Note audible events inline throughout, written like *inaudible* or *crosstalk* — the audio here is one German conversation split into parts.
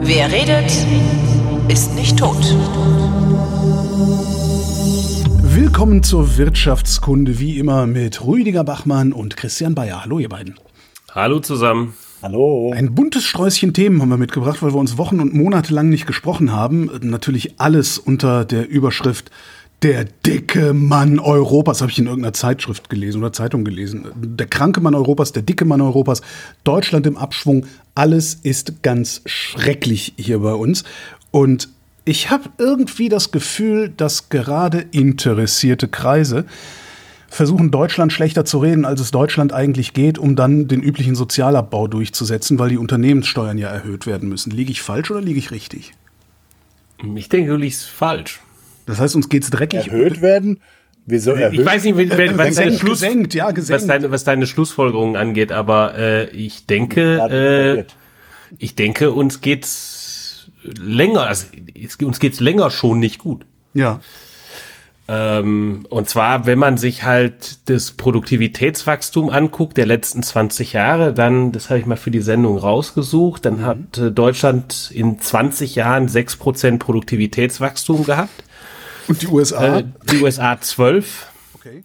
Wer redet, ist nicht tot. Willkommen zur Wirtschaftskunde, wie immer mit Rüdiger Bachmann und Christian Bayer. Hallo, ihr beiden. Hallo zusammen. Hallo. Ein buntes Sträußchen Themen haben wir mitgebracht, weil wir uns Wochen und Monate lang nicht gesprochen haben. Natürlich alles unter der Überschrift der dicke Mann Europas, habe ich in irgendeiner Zeitschrift gelesen oder Zeitung gelesen. Der kranke Mann Europas, der dicke Mann Europas, Deutschland im Abschwung, alles ist ganz schrecklich hier bei uns. Und ich habe irgendwie das Gefühl, dass gerade interessierte Kreise versuchen, Deutschland schlechter zu reden, als es Deutschland eigentlich geht, um dann den üblichen Sozialabbau durchzusetzen, weil die Unternehmenssteuern ja erhöht werden müssen. Liege ich falsch oder liege ich richtig? Ich denke, du liegst falsch. Das heißt, uns geht's dreckig. Erhöht werden? Wieso erhöht? Ich weiß nicht, wenn, wenn, was, deine Gesenkt, Schluss, gesenkt, ja, gesenkt. was, deine, was deine Schlussfolgerungen angeht, aber äh, ich denke, äh, ich denke, uns geht's länger, also es, uns geht's länger schon nicht gut. Ja. Ähm, und zwar, wenn man sich halt das Produktivitätswachstum anguckt der letzten 20 Jahre, dann, das habe ich mal für die Sendung rausgesucht, dann hat äh, Deutschland in 20 Jahren 6% Produktivitätswachstum gehabt. Und die USA? Äh, die USA 12. okay.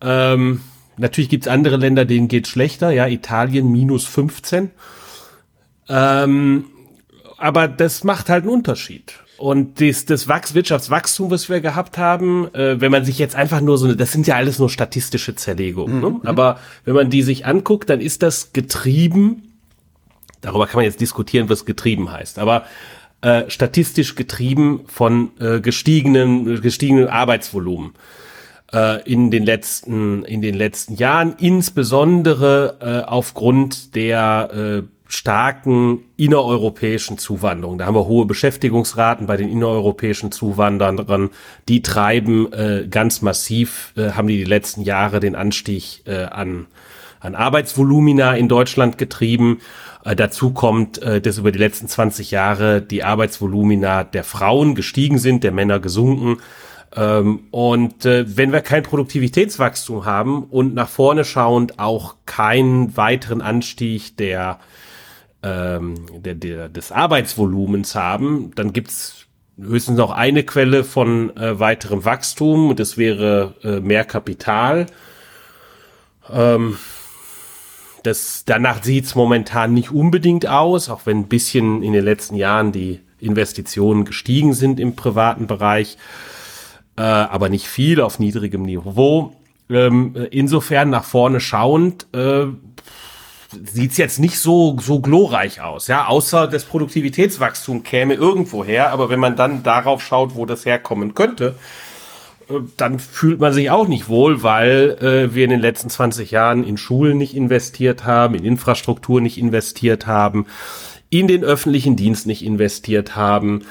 Ähm, natürlich gibt's andere Länder, denen geht's schlechter. Ja, Italien minus 15. Ähm, aber das macht halt einen Unterschied. Und das, das Wachs Wirtschaftswachstum, was wir gehabt haben, äh, wenn man sich jetzt einfach nur so, das sind ja alles nur statistische Zerlegungen, ne? aber wenn man die sich anguckt, dann ist das getrieben, darüber kann man jetzt diskutieren, was getrieben heißt, aber äh, statistisch getrieben von äh, gestiegenen, gestiegenen Arbeitsvolumen äh, in den letzten in den letzten Jahren, insbesondere äh, aufgrund der äh, starken innereuropäischen Zuwanderung. Da haben wir hohe Beschäftigungsraten bei den innereuropäischen Zuwanderern. Die treiben äh, ganz massiv, äh, haben die die letzten Jahre den Anstieg äh, an, an Arbeitsvolumina in Deutschland getrieben. Äh, dazu kommt, äh, dass über die letzten 20 Jahre die Arbeitsvolumina der Frauen gestiegen sind, der Männer gesunken. Ähm, und äh, wenn wir kein Produktivitätswachstum haben und nach vorne schauend auch keinen weiteren Anstieg der ähm, der, der, des Arbeitsvolumens haben, dann gibt's höchstens noch eine Quelle von äh, weiterem Wachstum und das wäre äh, mehr Kapital. Ähm, das, danach sieht's momentan nicht unbedingt aus, auch wenn ein bisschen in den letzten Jahren die Investitionen gestiegen sind im privaten Bereich, äh, aber nicht viel auf niedrigem Niveau. Ähm, insofern nach vorne schauend äh, sieht's jetzt nicht so, so glorreich aus, ja, außer das Produktivitätswachstum käme irgendwo her, aber wenn man dann darauf schaut, wo das herkommen könnte, dann fühlt man sich auch nicht wohl, weil äh, wir in den letzten 20 Jahren in Schulen nicht investiert haben, in Infrastruktur nicht investiert haben, in den öffentlichen Dienst nicht investiert haben,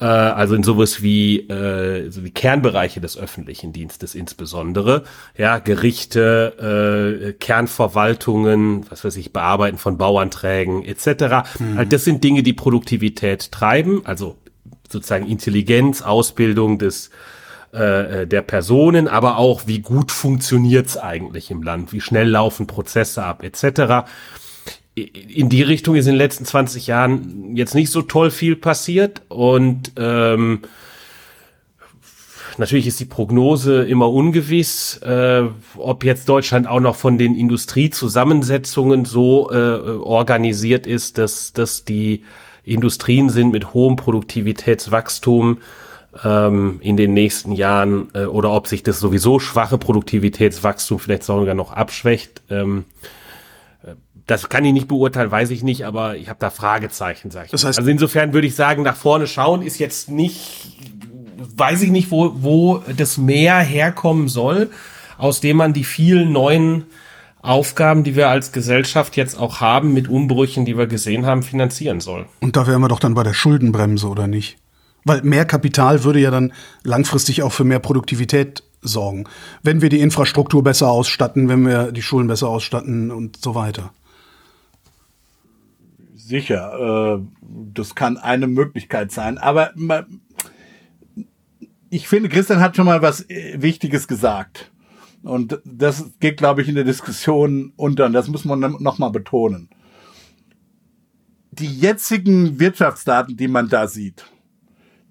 äh, also in sowas wie, äh, so wie Kernbereiche des öffentlichen Dienstes insbesondere, ja, Gerichte, äh, Kernverwaltungen, was weiß ich, Bearbeiten von Bauanträgen etc. Halt, das sind Dinge, die Produktivität treiben, also sozusagen Intelligenz, Ausbildung des äh, der Personen, aber auch wie gut funktioniert's eigentlich im Land, wie schnell laufen Prozesse ab etc in die Richtung ist in den letzten 20 Jahren jetzt nicht so toll viel passiert und ähm, natürlich ist die Prognose immer ungewiss, äh, ob jetzt Deutschland auch noch von den Industriezusammensetzungen so äh, organisiert ist, dass, dass die Industrien sind mit hohem Produktivitätswachstum ähm, in den nächsten Jahren äh, oder ob sich das sowieso schwache Produktivitätswachstum vielleicht sogar noch abschwächt. Ähm, das kann ich nicht beurteilen, weiß ich nicht, aber ich habe da Fragezeichen, sag ich. Das heißt- also insofern würde ich sagen, nach vorne schauen ist jetzt nicht, weiß ich nicht, wo, wo das Mehr herkommen soll, aus dem man die vielen neuen Aufgaben, die wir als Gesellschaft jetzt auch haben, mit Umbrüchen, die wir gesehen haben, finanzieren soll. Und da wären wir doch dann bei der Schuldenbremse, oder nicht? Weil mehr Kapital würde ja dann langfristig auch für mehr Produktivität sorgen. Wenn wir die Infrastruktur besser ausstatten, wenn wir die Schulen besser ausstatten und so weiter. Sicher, äh, das kann eine Möglichkeit sein. Aber ich finde, Christian hat schon mal was äh, Wichtiges gesagt. Und das geht, glaube ich, in der Diskussion unter. Und das muss man nochmal betonen. Die jetzigen Wirtschaftsdaten, die man da sieht,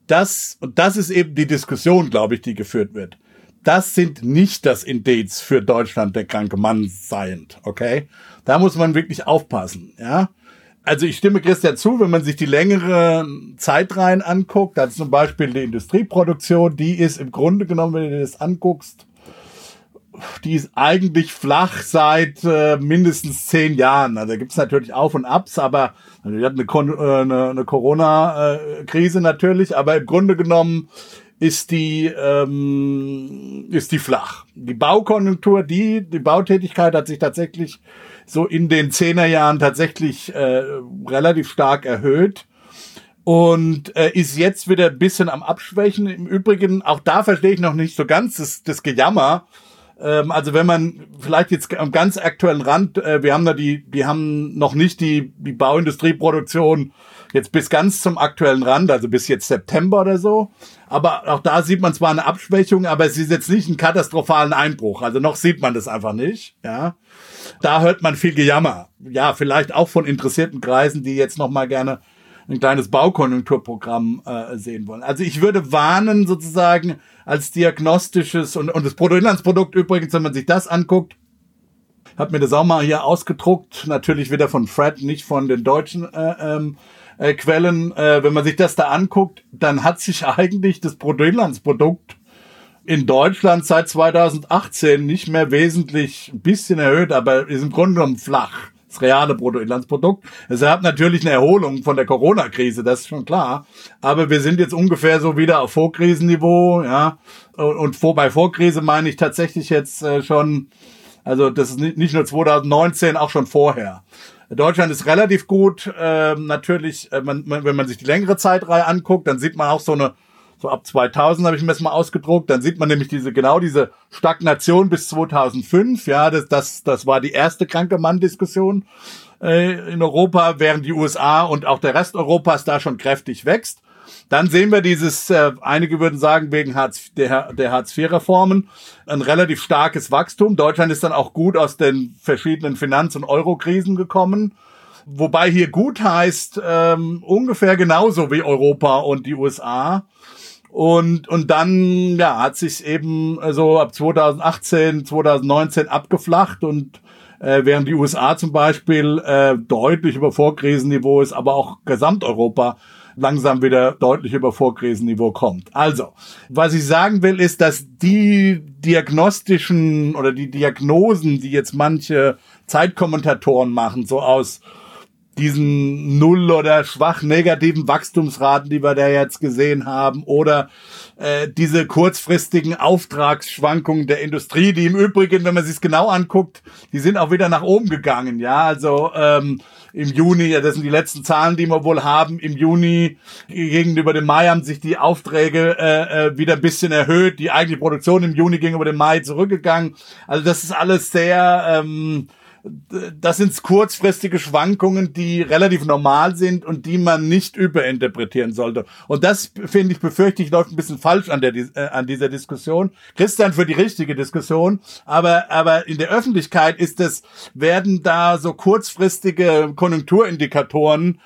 das, und das ist eben die Diskussion, glaube ich, die geführt wird. Das sind nicht das Indiz für Deutschland der kranke Mann seiend, okay? Da muss man wirklich aufpassen, ja? Also ich stimme Christian zu, wenn man sich die längere Zeitreihen anguckt, also zum Beispiel die Industrieproduktion, die ist im Grunde genommen, wenn du dir das anguckst, die ist eigentlich flach seit äh, mindestens zehn Jahren. Also da gibt's natürlich Auf und Abs, aber also wir hatten eine, äh, eine, eine Corona-Krise natürlich, aber im Grunde genommen ist die ähm, ist die flach. Die Baukonjunktur, die die Bautätigkeit hat sich tatsächlich so in den Zehnerjahren tatsächlich äh, relativ stark erhöht und äh, ist jetzt wieder ein bisschen am Abschwächen. Im Übrigen, auch da verstehe ich noch nicht so ganz das, das Gejammer ähm, also wenn man vielleicht jetzt am ganz aktuellen Rand, äh, wir haben da die, die haben noch nicht die, die Bauindustrieproduktion jetzt bis ganz zum aktuellen Rand, also bis jetzt September oder so. Aber auch da sieht man zwar eine Abschwächung, aber es ist jetzt nicht ein katastrophalen Einbruch. Also noch sieht man das einfach nicht, ja. Da hört man viel Gejammer. Ja, vielleicht auch von interessierten Kreisen, die jetzt noch mal gerne ein kleines Baukonjunkturprogramm äh, sehen wollen. Also ich würde warnen sozusagen als diagnostisches und, und das Bruttoinlandsprodukt übrigens, wenn man sich das anguckt, hat mir das auch mal hier ausgedruckt, natürlich wieder von Fred, nicht von den deutschen äh, ähm, äh, Quellen. Äh, wenn man sich das da anguckt, dann hat sich eigentlich das Bruttoinlandsprodukt in Deutschland seit 2018 nicht mehr wesentlich ein bisschen erhöht, aber ist im Grunde genommen flach reale Bruttoinlandsprodukt. Es hat natürlich eine Erholung von der Corona-Krise, das ist schon klar. Aber wir sind jetzt ungefähr so wieder auf Vorkrisenniveau, ja. Und vor, bei Vorkrise meine ich tatsächlich jetzt äh, schon, also das ist nicht nur 2019, auch schon vorher. Deutschland ist relativ gut. Ähm, natürlich, äh, man, man, wenn man sich die längere Zeitreihe anguckt, dann sieht man auch so eine so ab 2000 habe ich mir das mal ausgedruckt. Dann sieht man nämlich diese genau diese Stagnation bis 2005. Ja, das das das war die erste kranke Mann-Diskussion äh, in Europa, während die USA und auch der Rest Europas da schon kräftig wächst. Dann sehen wir dieses, äh, einige würden sagen, wegen Hartz, der, der Hartz-IV-Reformen, ein relativ starkes Wachstum. Deutschland ist dann auch gut aus den verschiedenen Finanz- und Euro-Krisen gekommen. Wobei hier gut heißt, ähm, ungefähr genauso wie Europa und die USA. Und, und dann, ja, hat sich eben so ab 2018, 2019 abgeflacht und äh, während die USA zum Beispiel äh, deutlich über Vorkrisenniveau ist, aber auch Gesamteuropa langsam wieder deutlich über Vorkrisenniveau kommt. Also, was ich sagen will, ist, dass die diagnostischen oder die Diagnosen, die jetzt manche Zeitkommentatoren machen, so aus diesen null oder schwach negativen Wachstumsraten, die wir da jetzt gesehen haben, oder äh, diese kurzfristigen Auftragsschwankungen der Industrie, die im Übrigen, wenn man sich genau anguckt, die sind auch wieder nach oben gegangen. Ja, also ähm, im Juni, das sind die letzten Zahlen, die wir wohl haben, im Juni gegenüber dem Mai haben sich die Aufträge äh, äh, wieder ein bisschen erhöht. Die eigentliche Produktion im Juni gegenüber dem Mai zurückgegangen. Also das ist alles sehr ähm, das sind kurzfristige Schwankungen, die relativ normal sind und die man nicht überinterpretieren sollte. Und das, finde ich, befürchte ich, läuft ein bisschen falsch an, der, äh, an dieser Diskussion. Christian für die richtige Diskussion, aber, aber in der Öffentlichkeit ist es, werden da so kurzfristige Konjunkturindikatoren,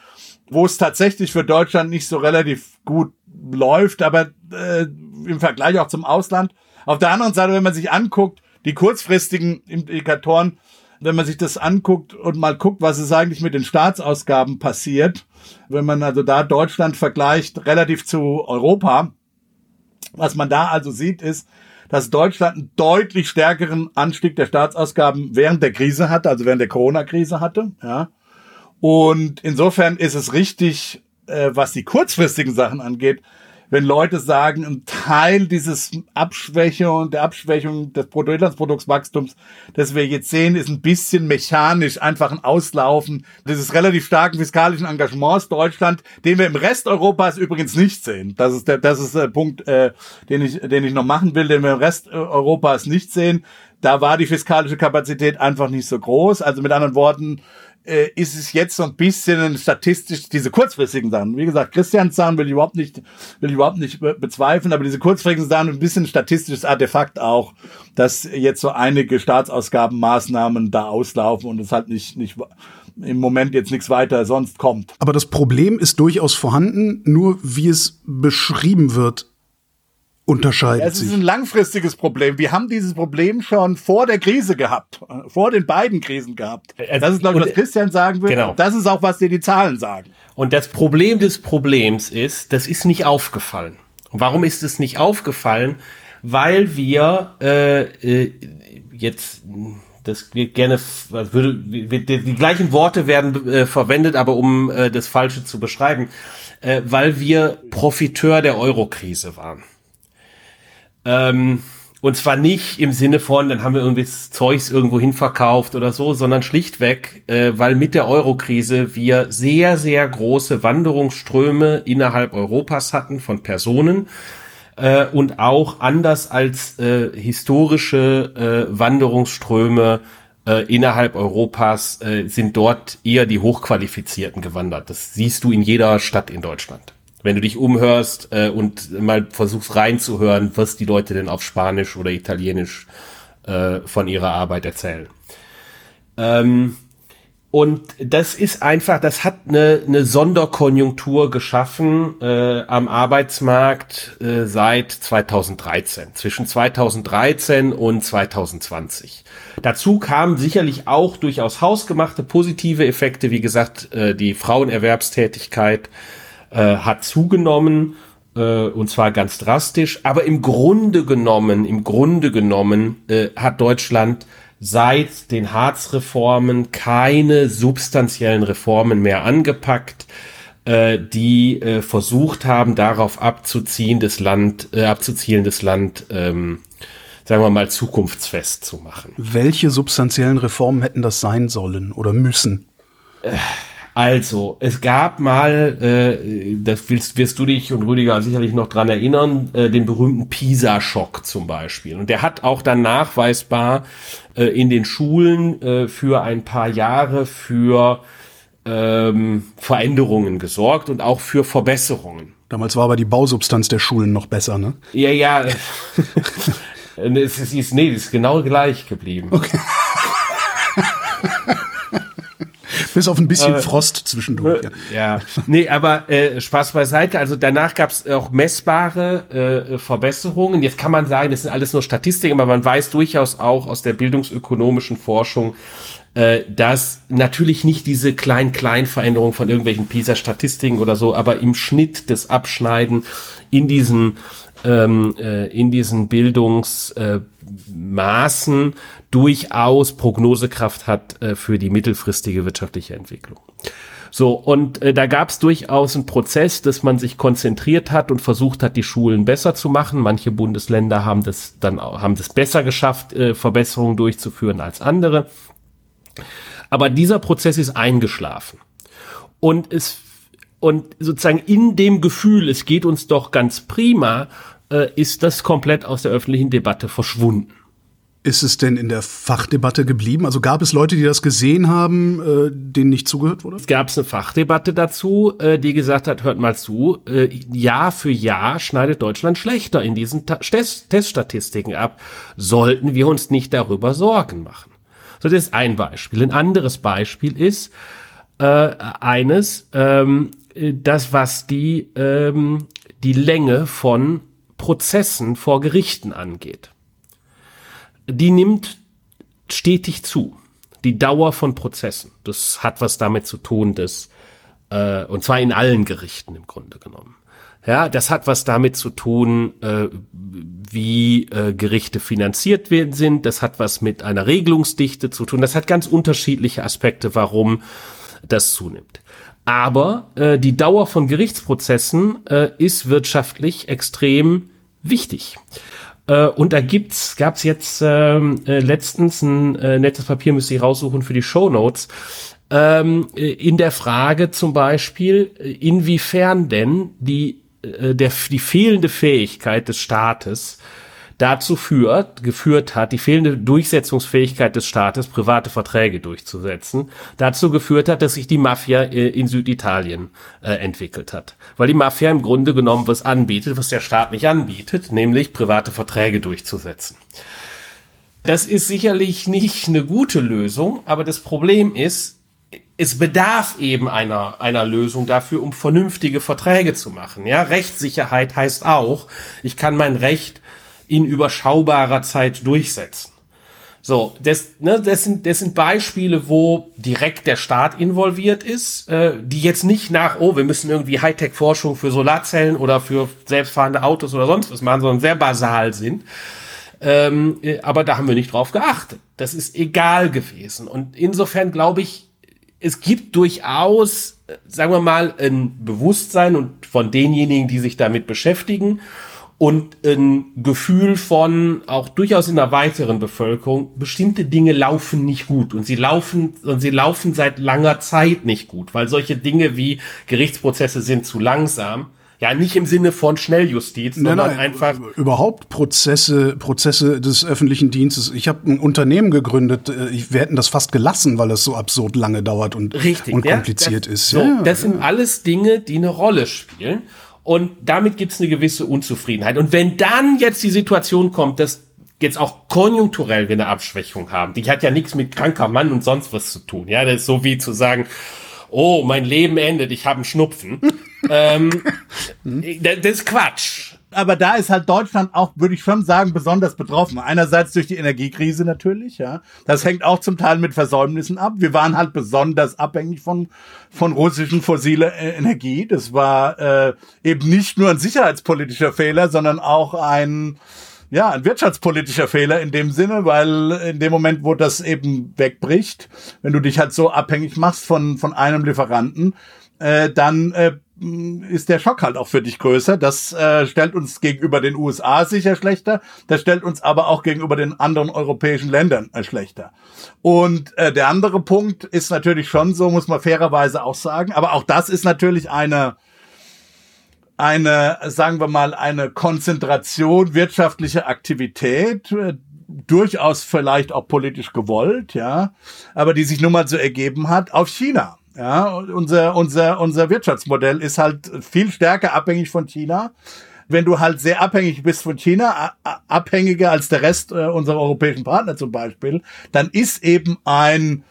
wo es tatsächlich für Deutschland nicht so relativ gut läuft, aber äh, im Vergleich auch zum Ausland. Auf der anderen Seite, wenn man sich anguckt, die kurzfristigen Indikatoren, wenn man sich das anguckt und mal guckt, was ist eigentlich mit den Staatsausgaben passiert, wenn man also da Deutschland vergleicht relativ zu Europa, was man da also sieht, ist, dass Deutschland einen deutlich stärkeren Anstieg der Staatsausgaben während der Krise hatte, also während der Corona-Krise hatte, ja. Und insofern ist es richtig, äh, was die kurzfristigen Sachen angeht, wenn Leute sagen, ein Teil dieses Abschwächung, der Abschwächung des Bruttoinlandsproduktswachstums, das wir jetzt sehen, ist ein bisschen mechanisch, einfach ein Auslaufen dieses relativ starken fiskalischen Engagements Deutschland, den wir im Rest Europas übrigens nicht sehen. Das ist der, das ist der Punkt, äh, den ich, den ich noch machen will, den wir im Rest Europas nicht sehen. Da war die fiskalische Kapazität einfach nicht so groß. Also mit anderen Worten, äh, ist es jetzt so ein bisschen statistisch, diese kurzfristigen Sachen. Wie gesagt, Christians Sachen will ich überhaupt nicht, will ich überhaupt nicht bezweifeln, aber diese kurzfristigen Sachen ein bisschen statistisches Artefakt auch, dass jetzt so einige Staatsausgabenmaßnahmen da auslaufen und es halt nicht, nicht, im Moment jetzt nichts weiter sonst kommt. Aber das Problem ist durchaus vorhanden, nur wie es beschrieben wird, unterscheidet es ist ein langfristiges Problem. Wir haben dieses Problem schon vor der Krise gehabt, vor den beiden Krisen gehabt. Das ist, glaube ich, was Christian sagen will. Genau. Das ist auch, was dir die Zahlen sagen. Und das Problem des Problems ist, das ist nicht aufgefallen. Und warum ist es nicht aufgefallen? Weil wir äh, äh, jetzt das wird gerne würde die, die gleichen Worte werden äh, verwendet, aber um äh, das Falsche zu beschreiben, äh, weil wir Profiteur der Eurokrise waren. Ähm, und zwar nicht im Sinne von, dann haben wir irgendwie Zeugs irgendwo hin verkauft oder so, sondern schlichtweg, äh, weil mit der Eurokrise wir sehr, sehr große Wanderungsströme innerhalb Europas hatten von Personen äh, und auch anders als äh, historische äh, Wanderungsströme äh, innerhalb Europas äh, sind dort eher die Hochqualifizierten gewandert. Das siehst du in jeder Stadt in Deutschland wenn du dich umhörst äh, und mal versuchst reinzuhören, was die Leute denn auf Spanisch oder Italienisch äh, von ihrer Arbeit erzählen. Ähm, und das ist einfach, das hat eine, eine Sonderkonjunktur geschaffen äh, am Arbeitsmarkt äh, seit 2013, zwischen 2013 und 2020. Dazu kamen sicherlich auch durchaus hausgemachte positive Effekte, wie gesagt, äh, die Frauenerwerbstätigkeit äh, hat zugenommen äh, und zwar ganz drastisch. Aber im Grunde genommen, im Grunde genommen äh, hat Deutschland seit den Harz-Reformen keine substanziellen Reformen mehr angepackt, äh, die äh, versucht haben, darauf abzuziehen, das Land, äh, abzuzielen, das Land, ähm, sagen wir mal, zukunftsfest zu machen. Welche substanziellen Reformen hätten das sein sollen oder müssen? Äh, also, es gab mal, äh, das willst, wirst du dich und Rüdiger sicherlich noch dran erinnern, äh, den berühmten Pisa-Schock zum Beispiel. Und der hat auch dann nachweisbar äh, in den Schulen äh, für ein paar Jahre für ähm, Veränderungen gesorgt und auch für Verbesserungen. Damals war aber die Bausubstanz der Schulen noch besser, ne? Ja, ja. *laughs* es ist, nee, es ist genau gleich geblieben. Okay. *laughs* Bis auf ein bisschen äh, Frost zwischendurch. Ja. ja, nee, aber äh, Spaß beiseite. Also danach gab es auch messbare äh, Verbesserungen. Jetzt kann man sagen, das sind alles nur Statistiken, aber man weiß durchaus auch aus der bildungsökonomischen Forschung, äh, dass natürlich nicht diese Klein-Klein-Veränderungen von irgendwelchen PISA-Statistiken oder so, aber im Schnitt des Abschneiden in diesen ähm, äh, in diesen Bildungsmaßen äh, durchaus Prognosekraft hat äh, für die mittelfristige wirtschaftliche Entwicklung. So, und äh, da gab es durchaus einen Prozess, dass man sich konzentriert hat und versucht hat, die Schulen besser zu machen. Manche Bundesländer haben das dann haben das besser geschafft, äh, Verbesserungen durchzuführen als andere. Aber dieser Prozess ist eingeschlafen. Und es und sozusagen in dem Gefühl, es geht uns doch ganz prima, äh, ist das komplett aus der öffentlichen Debatte verschwunden. Ist es denn in der Fachdebatte geblieben? Also gab es Leute, die das gesehen haben, äh, denen nicht zugehört wurde? Es gab eine Fachdebatte dazu, äh, die gesagt hat, hört mal zu, äh, Jahr für Jahr schneidet Deutschland schlechter in diesen Ta Test Teststatistiken ab. Sollten wir uns nicht darüber Sorgen machen? So, das ist ein Beispiel. Ein anderes Beispiel ist äh, eines, ähm, das, was die, ähm, die Länge von Prozessen vor Gerichten angeht. Die nimmt stetig zu. Die Dauer von Prozessen. Das hat was damit zu tun, dass, äh, und zwar in allen Gerichten im Grunde genommen. Ja, das hat was damit zu tun, äh, wie äh, Gerichte finanziert werden sind. Das hat was mit einer Regelungsdichte zu tun. Das hat ganz unterschiedliche Aspekte, warum das zunimmt. Aber äh, die Dauer von Gerichtsprozessen äh, ist wirtschaftlich extrem wichtig. Äh, und da gibt's, gab's jetzt ähm, äh, letztens ein äh, nettes Papier, müsste ich raussuchen für die Show Notes, ähm, äh, in der Frage zum Beispiel, äh, inwiefern denn die, äh, der, die fehlende Fähigkeit des Staates, dazu führt, geführt hat, die fehlende Durchsetzungsfähigkeit des Staates, private Verträge durchzusetzen, dazu geführt hat, dass sich die Mafia äh, in Süditalien äh, entwickelt hat. Weil die Mafia im Grunde genommen was anbietet, was der Staat nicht anbietet, nämlich private Verträge durchzusetzen. Das ist sicherlich nicht eine gute Lösung, aber das Problem ist, es bedarf eben einer, einer Lösung dafür, um vernünftige Verträge zu machen. Ja, Rechtssicherheit heißt auch, ich kann mein Recht in überschaubarer Zeit durchsetzen. So, das, ne, das, sind, das sind Beispiele, wo direkt der Staat involviert ist, äh, die jetzt nicht nach, oh, wir müssen irgendwie Hightech-Forschung für Solarzellen oder für selbstfahrende Autos oder sonst was machen, sondern sehr basal sind. Ähm, äh, aber da haben wir nicht drauf geachtet. Das ist egal gewesen. Und insofern glaube ich, es gibt durchaus, äh, sagen wir mal, ein Bewusstsein und von denjenigen, die sich damit beschäftigen und ein Gefühl von auch durchaus in der weiteren Bevölkerung, bestimmte Dinge laufen nicht gut und sie laufen und sie laufen seit langer Zeit nicht gut, weil solche Dinge wie Gerichtsprozesse sind zu langsam ja, nicht im Sinne von Schnelljustiz, sondern nein, nein, einfach. Überhaupt Prozesse, Prozesse des öffentlichen Dienstes. Ich habe ein Unternehmen gegründet, äh, wir hätten das fast gelassen, weil es so absurd lange dauert und, Richtig, und kompliziert ja, das, ist. So, ja, das sind alles Dinge, die eine Rolle spielen. Und damit gibt es eine gewisse Unzufriedenheit. Und wenn dann jetzt die Situation kommt, dass jetzt auch konjunkturell wir eine Abschwächung haben, die hat ja nichts mit kranker Mann und sonst was zu tun. Ja, das ist so wie zu sagen, oh, mein Leben endet, ich habe einen Schnupfen. *laughs* ähm, das ist Quatsch. Aber da ist halt Deutschland auch, würde ich schon sagen, besonders betroffen. Einerseits durch die Energiekrise natürlich, ja. Das hängt auch zum Teil mit Versäumnissen ab. Wir waren halt besonders abhängig von, von russischen fossile äh, Energie. Das war äh, eben nicht nur ein sicherheitspolitischer Fehler, sondern auch ein, ja, ein wirtschaftspolitischer Fehler in dem Sinne, weil in dem Moment, wo das eben wegbricht, wenn du dich halt so abhängig machst von, von einem Lieferanten, äh, dann äh, ist der Schock halt auch für dich größer. Das äh, stellt uns gegenüber den USA sicher schlechter. Das stellt uns aber auch gegenüber den anderen europäischen Ländern äh, schlechter. Und äh, der andere Punkt ist natürlich schon so, muss man fairerweise auch sagen. Aber auch das ist natürlich eine eine, sagen wir mal, eine Konzentration wirtschaftlicher Aktivität, äh, durchaus vielleicht auch politisch gewollt, ja, aber die sich nun mal so ergeben hat auf China. Ja, unser, unser, unser Wirtschaftsmodell ist halt viel stärker abhängig von China. Wenn du halt sehr abhängig bist von China, abhängiger als der Rest äh, unserer europäischen Partner zum Beispiel, dann ist eben ein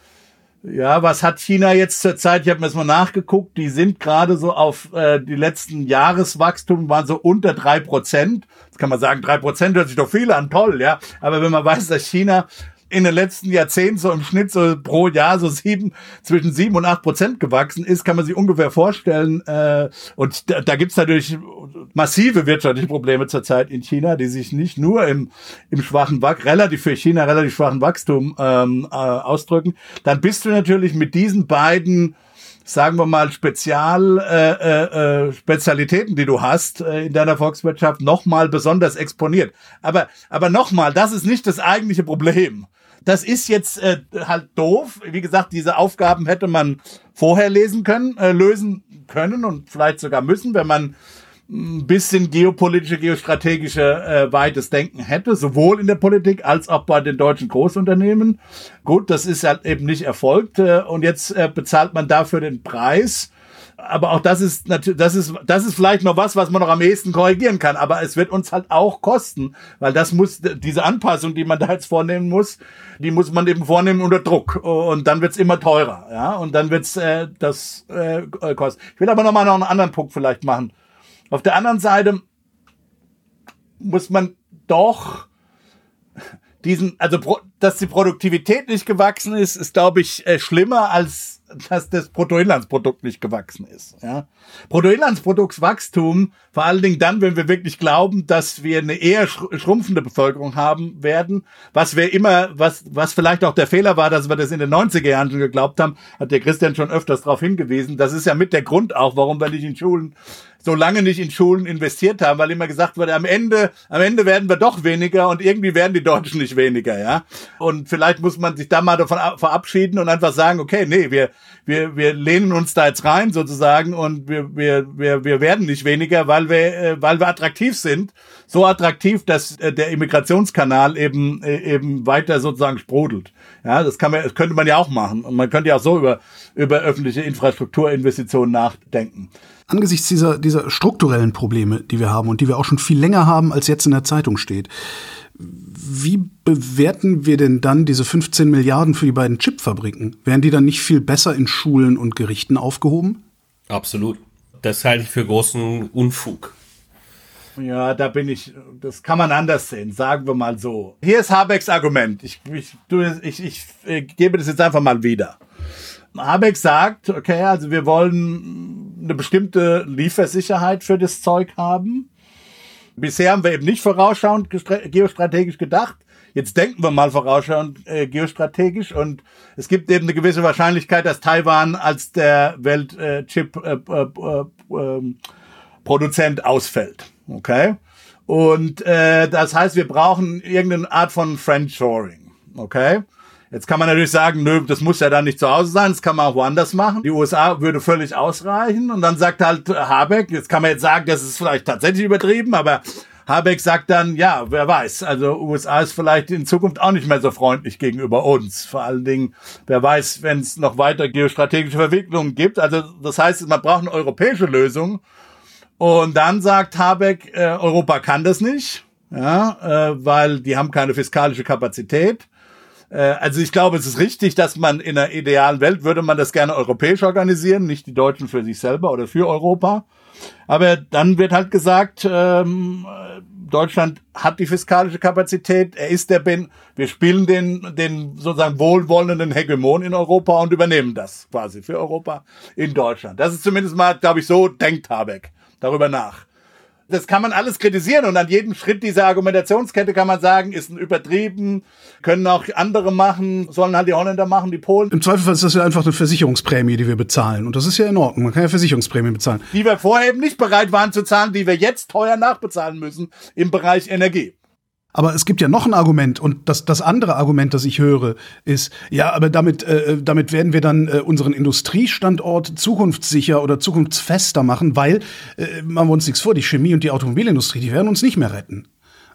ja, was hat China jetzt zur Zeit? Ich habe mir das mal nachgeguckt. Die sind gerade so auf äh, die letzten Jahreswachstum waren so unter drei Prozent. Jetzt kann man sagen, drei Prozent hört sich doch viel an, toll, ja. Aber wenn man weiß, dass China in den letzten Jahrzehnten so im Schnitt so pro Jahr so sieben, zwischen sieben und acht Prozent gewachsen ist, kann man sich ungefähr vorstellen. Äh, und da, da gibt's natürlich massive wirtschaftliche Probleme zurzeit in China, die sich nicht nur im, im schwachen Wachstum, relativ für China relativ schwachen Wachstum ähm, äh, ausdrücken. Dann bist du natürlich mit diesen beiden sagen wir mal, Spezial, äh, äh, äh, Spezialitäten, die du hast äh, in deiner Volkswirtschaft, nochmal besonders exponiert. Aber, aber nochmal, das ist nicht das eigentliche Problem. Das ist jetzt äh, halt doof. Wie gesagt, diese Aufgaben hätte man vorher lesen können, äh, lösen können und vielleicht sogar müssen, wenn man ein bisschen geopolitische, geostrategische äh, weites Denken hätte, sowohl in der Politik als auch bei den deutschen Großunternehmen. Gut, das ist halt eben nicht erfolgt äh, und jetzt äh, bezahlt man dafür den Preis aber auch das ist natürlich, das ist, das ist vielleicht noch was, was man noch am ehesten korrigieren kann. Aber es wird uns halt auch kosten, weil das muss, diese Anpassung, die man da jetzt vornehmen muss, die muss man eben vornehmen unter Druck. Und dann wird's immer teurer, ja. Und dann wird's äh, das äh, kosten. Ich will aber noch mal noch einen anderen Punkt vielleicht machen. Auf der anderen Seite muss man doch diesen, also dass die Produktivität nicht gewachsen ist, ist glaube ich äh, schlimmer als dass das Bruttoinlandsprodukt nicht gewachsen ist. Ja. Bruttoinlandsproduktswachstum, vor allen Dingen dann, wenn wir wirklich glauben, dass wir eine eher schrumpfende Bevölkerung haben werden, was wir immer, was, was vielleicht auch der Fehler war, dass wir das in den 90er Jahren schon geglaubt haben, hat der Christian schon öfters darauf hingewiesen. Das ist ja mit der Grund auch, warum wir nicht in Schulen so lange nicht in Schulen investiert haben, weil immer gesagt wurde, am Ende, am Ende werden wir doch weniger und irgendwie werden die Deutschen nicht weniger, ja. Und vielleicht muss man sich da mal davon verabschieden und einfach sagen, okay, nee, wir, wir, wir lehnen uns da jetzt rein sozusagen und wir, wir, wir, wir werden nicht weniger, weil wir, äh, weil wir attraktiv sind. So attraktiv, dass äh, der Immigrationskanal eben, äh, eben weiter sozusagen sprudelt. Ja, das kann man, das könnte man ja auch machen. Und man könnte ja auch so über, über öffentliche Infrastrukturinvestitionen nachdenken. Angesichts dieser, dieser strukturellen Probleme, die wir haben und die wir auch schon viel länger haben, als jetzt in der Zeitung steht, wie bewerten wir denn dann diese 15 Milliarden für die beiden Chipfabriken? Wären die dann nicht viel besser in Schulen und Gerichten aufgehoben? Absolut. Das halte ich für großen Unfug. Ja, da bin ich, das kann man anders sehen, sagen wir mal so. Hier ist Habecks Argument. Ich, ich, ich, ich, ich gebe das jetzt einfach mal wieder. Habeck sagt, okay, also wir wollen eine bestimmte Liefersicherheit für das Zeug haben. Bisher haben wir eben nicht vorausschauend geostrategisch gedacht. Jetzt denken wir mal vorausschauend äh, geostrategisch und es gibt eben eine gewisse Wahrscheinlichkeit, dass Taiwan als der Weltchip-Produzent äh, äh, äh, ausfällt. Okay? Und äh, das heißt, wir brauchen irgendeine Art von Friendshoring. Okay? Jetzt kann man natürlich sagen, nö, das muss ja dann nicht zu Hause sein, das kann man auch woanders machen. Die USA würde völlig ausreichen und dann sagt halt Habeck, jetzt kann man jetzt sagen, das ist vielleicht tatsächlich übertrieben, aber Habeck sagt dann, ja, wer weiß, also USA ist vielleicht in Zukunft auch nicht mehr so freundlich gegenüber uns. Vor allen Dingen, wer weiß, wenn es noch weiter geostrategische Verwicklungen gibt. Also das heißt, man braucht eine europäische Lösung. Und dann sagt Habeck, äh, Europa kann das nicht, ja, äh, weil die haben keine fiskalische Kapazität. Äh, also ich glaube, es ist richtig, dass man in einer idealen Welt würde man das gerne europäisch organisieren, nicht die Deutschen für sich selber oder für Europa. Aber dann wird halt gesagt, ähm, Deutschland hat die fiskalische Kapazität, er ist der Ben, wir spielen den, den sozusagen wohlwollenden Hegemon in Europa und übernehmen das quasi für Europa in Deutschland. Das ist zumindest mal, glaube ich, so denkt Habeck darüber nach das kann man alles kritisieren und an jedem Schritt dieser Argumentationskette kann man sagen, ist ein übertrieben, können auch andere machen, sollen halt die Holländer machen, die Polen. Im Zweifelsfall ist das ja einfach eine Versicherungsprämie, die wir bezahlen und das ist ja in Ordnung. Man kann ja Versicherungsprämien bezahlen. Die wir vorher eben nicht bereit waren zu zahlen, die wir jetzt teuer nachbezahlen müssen im Bereich Energie. Aber es gibt ja noch ein Argument und das, das andere Argument, das ich höre, ist, ja, aber damit, äh, damit werden wir dann äh, unseren Industriestandort zukunftssicher oder zukunftsfester machen, weil, äh, machen wir uns nichts vor, die Chemie und die Automobilindustrie, die werden uns nicht mehr retten.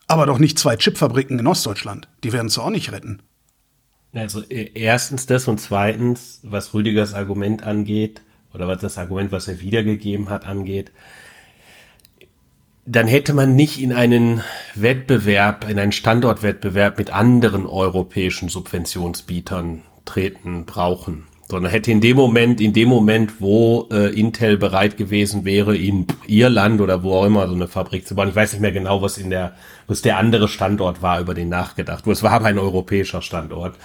Aber doch nicht zwei Chipfabriken in Ostdeutschland, die werden uns auch nicht retten. Also e, erstens das und zweitens, was Rüdigers Argument angeht, oder was das Argument, was er wiedergegeben hat, angeht, dann hätte man nicht in einen Wettbewerb, in einen Standortwettbewerb mit anderen europäischen Subventionsbietern treten brauchen, sondern hätte in dem Moment, in dem Moment, wo äh, Intel bereit gewesen wäre, in Irland oder wo auch immer so eine Fabrik zu bauen, ich weiß nicht mehr genau, was in der, was der andere Standort war, über den nachgedacht. Es war aber ein europäischer Standort.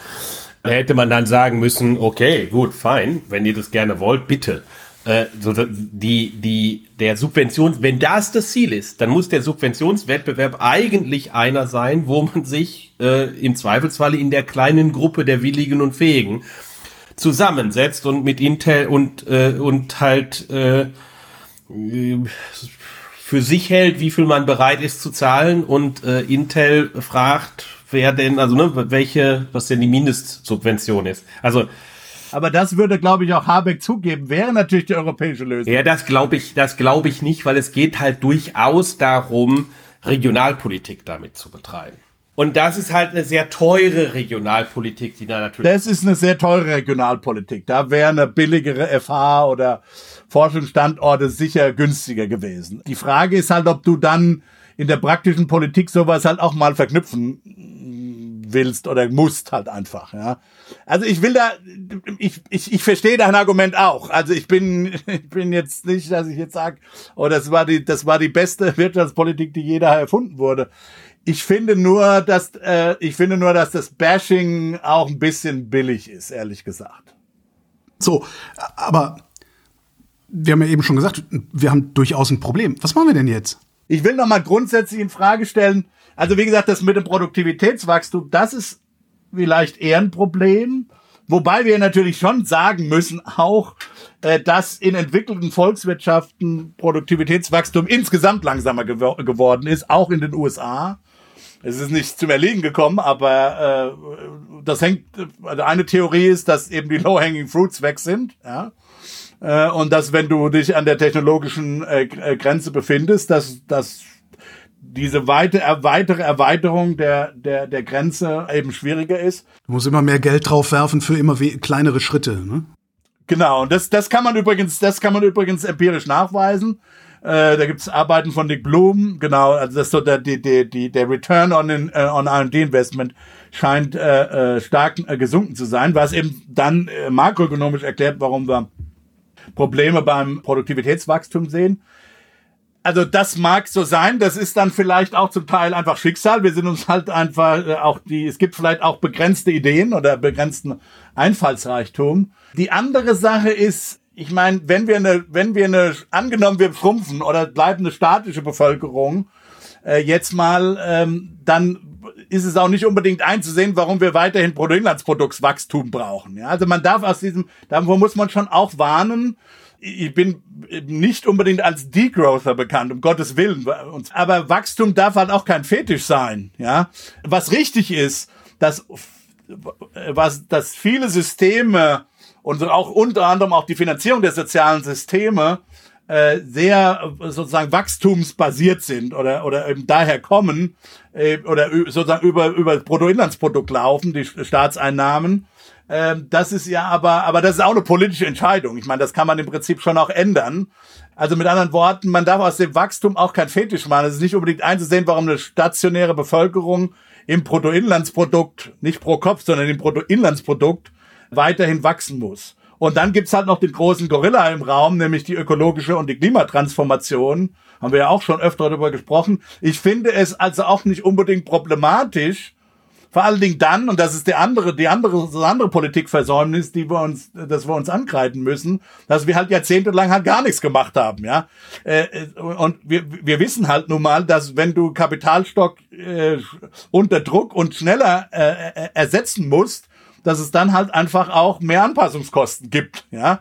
Da hätte man dann sagen müssen, okay, gut, fein, wenn ihr das gerne wollt, bitte. Äh, so die, die, der Subvention, wenn das das Ziel ist, dann muss der Subventionswettbewerb eigentlich einer sein, wo man sich äh, im Zweifelsfalle in der kleinen Gruppe der Willigen und Fähigen zusammensetzt und mit Intel und, äh, und halt äh, für sich hält, wie viel man bereit ist zu zahlen und äh, Intel fragt, wer denn, also ne, welche, was denn die Mindestsubvention ist. Also aber das würde, glaube ich, auch Habeck zugeben, wäre natürlich die europäische Lösung. Ja, das glaube ich, das glaube ich nicht, weil es geht halt durchaus darum, Regionalpolitik damit zu betreiben. Und das ist halt eine sehr teure Regionalpolitik, die da natürlich. Das ist eine sehr teure Regionalpolitik. Da wäre eine billigere FH oder Forschungsstandorte sicher günstiger gewesen. Die Frage ist halt, ob du dann in der praktischen Politik sowas halt auch mal verknüpfen willst oder musst halt einfach, ja. Also ich will da, ich, ich, ich verstehe dein Argument auch. Also ich bin, *laughs* ich bin jetzt nicht, dass ich jetzt sage, oh, das war die, das war die beste *laughs* Wirtschaftspolitik, die jeder erfunden wurde. Ich finde nur, dass, äh, ich finde nur, dass das Bashing auch ein bisschen billig ist, ehrlich gesagt. So, aber wir haben ja eben schon gesagt, wir haben durchaus ein Problem. Was machen wir denn jetzt? Ich will noch mal grundsätzlich in Frage stellen, also wie gesagt, das mit dem Produktivitätswachstum, das ist vielleicht eher ein Problem. Wobei wir natürlich schon sagen müssen, auch, äh, dass in entwickelten Volkswirtschaften Produktivitätswachstum insgesamt langsamer gew geworden ist, auch in den USA. Es ist nicht zum Erliegen gekommen, aber das hängt, also eine Theorie ist, dass eben die *laughs* Low-Hanging Fruits weg sind, ja. Äh, und dass, wenn du dich an der technologischen äh, äh Grenze befindest, dass, dass diese weite, weitere Erweiterung der, der, der Grenze eben schwieriger ist. Du musst immer mehr Geld drauf werfen für immer kleinere Schritte, ne? Genau, und das, das kann man übrigens, das kann man übrigens empirisch nachweisen. Äh, da gibt's Arbeiten von Nick Bloom, genau, also das so der, die, die, die, der Return on, in, uh, on R&D Investment scheint äh, äh, stark äh, gesunken zu sein, was eben dann äh, makroökonomisch erklärt, warum wir Probleme beim Produktivitätswachstum sehen also das mag so sein, das ist dann vielleicht auch zum Teil einfach Schicksal. Wir sind uns halt einfach äh, auch die, es gibt vielleicht auch begrenzte Ideen oder begrenzten Einfallsreichtum. Die andere Sache ist, ich meine, wenn wir eine, wenn wir eine, angenommen wir schrumpfen oder bleiben eine statische Bevölkerung, äh, jetzt mal, ähm, dann ist es auch nicht unbedingt einzusehen, warum wir weiterhin Bruttoinlandsproduktswachstum brauchen. Ja, also man darf aus diesem, davor muss man schon auch warnen, ich bin nicht unbedingt als Degrowther bekannt, um Gottes Willen. Aber Wachstum darf halt auch kein Fetisch sein, ja. Was richtig ist, dass, was, dass viele Systeme und auch unter anderem auch die Finanzierung der sozialen Systeme äh, sehr sozusagen wachstumsbasiert sind oder oder eben daher kommen äh, oder sozusagen über über das Bruttoinlandsprodukt laufen die Staatseinnahmen ähm, das ist ja aber, aber das ist auch eine politische Entscheidung. Ich meine, das kann man im Prinzip schon auch ändern. Also mit anderen Worten, man darf aus dem Wachstum auch kein Fetisch machen. Es ist nicht unbedingt einzusehen, warum eine stationäre Bevölkerung im Bruttoinlandsprodukt, nicht pro Kopf, sondern im Bruttoinlandsprodukt weiterhin wachsen muss. Und dann gibt's halt noch den großen Gorilla im Raum, nämlich die ökologische und die Klimatransformation. Haben wir ja auch schon öfter darüber gesprochen. Ich finde es also auch nicht unbedingt problematisch, vor allen Dingen dann, und das ist der andere, die andere, das andere Politikversäumnis, die wir uns, dass wir uns ankreiden müssen, dass wir halt jahrzehntelang halt gar nichts gemacht haben, ja. Äh, und wir, wir wissen halt nun mal, dass wenn du Kapitalstock äh, unter Druck und schneller äh, ersetzen musst, dass es dann halt einfach auch mehr Anpassungskosten gibt, ja.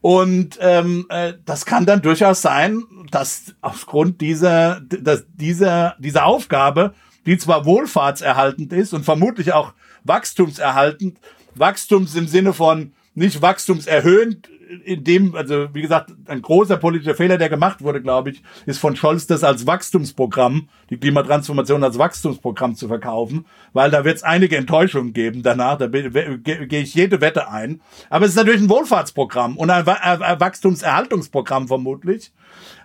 Und ähm, äh, das kann dann durchaus sein, dass aufgrund dieser, dass dieser, dieser Aufgabe die zwar wohlfahrtserhaltend ist und vermutlich auch wachstumserhaltend, Wachstums im Sinne von nicht wachstumserhöhend, in dem, also wie gesagt, ein großer politischer Fehler, der gemacht wurde, glaube ich, ist von Scholz das als Wachstumsprogramm, die Klimatransformation als Wachstumsprogramm zu verkaufen, weil da wird es einige Enttäuschungen geben danach, da gehe ich jede Wette ein. Aber es ist natürlich ein Wohlfahrtsprogramm und ein Wachstumserhaltungsprogramm vermutlich.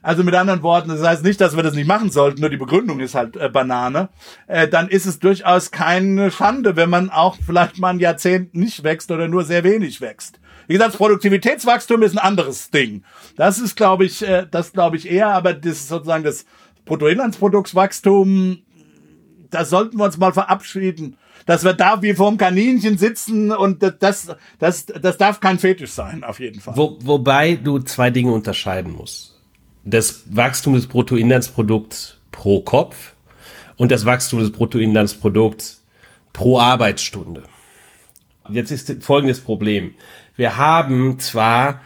Also mit anderen Worten, das heißt nicht, dass wir das nicht machen sollten, nur die Begründung ist halt äh, Banane. Äh, dann ist es durchaus keine Schande, wenn man auch vielleicht mal ein Jahrzehnt nicht wächst oder nur sehr wenig wächst. Wie gesagt, Produktivitätswachstum ist ein anderes Ding. Das ist, glaube ich, äh, das glaube ich eher, aber das ist sozusagen das Bruttoinlandsproduktswachstum, da sollten wir uns mal verabschieden dass wir da wie vorm Kaninchen sitzen und das, das, das darf kein Fetisch sein, auf jeden Fall. Wo, wobei du zwei Dinge unterscheiden musst das Wachstum des Bruttoinlandsprodukts pro Kopf und das Wachstum des Bruttoinlandsprodukts pro Arbeitsstunde. Jetzt ist folgendes Problem. Wir haben zwar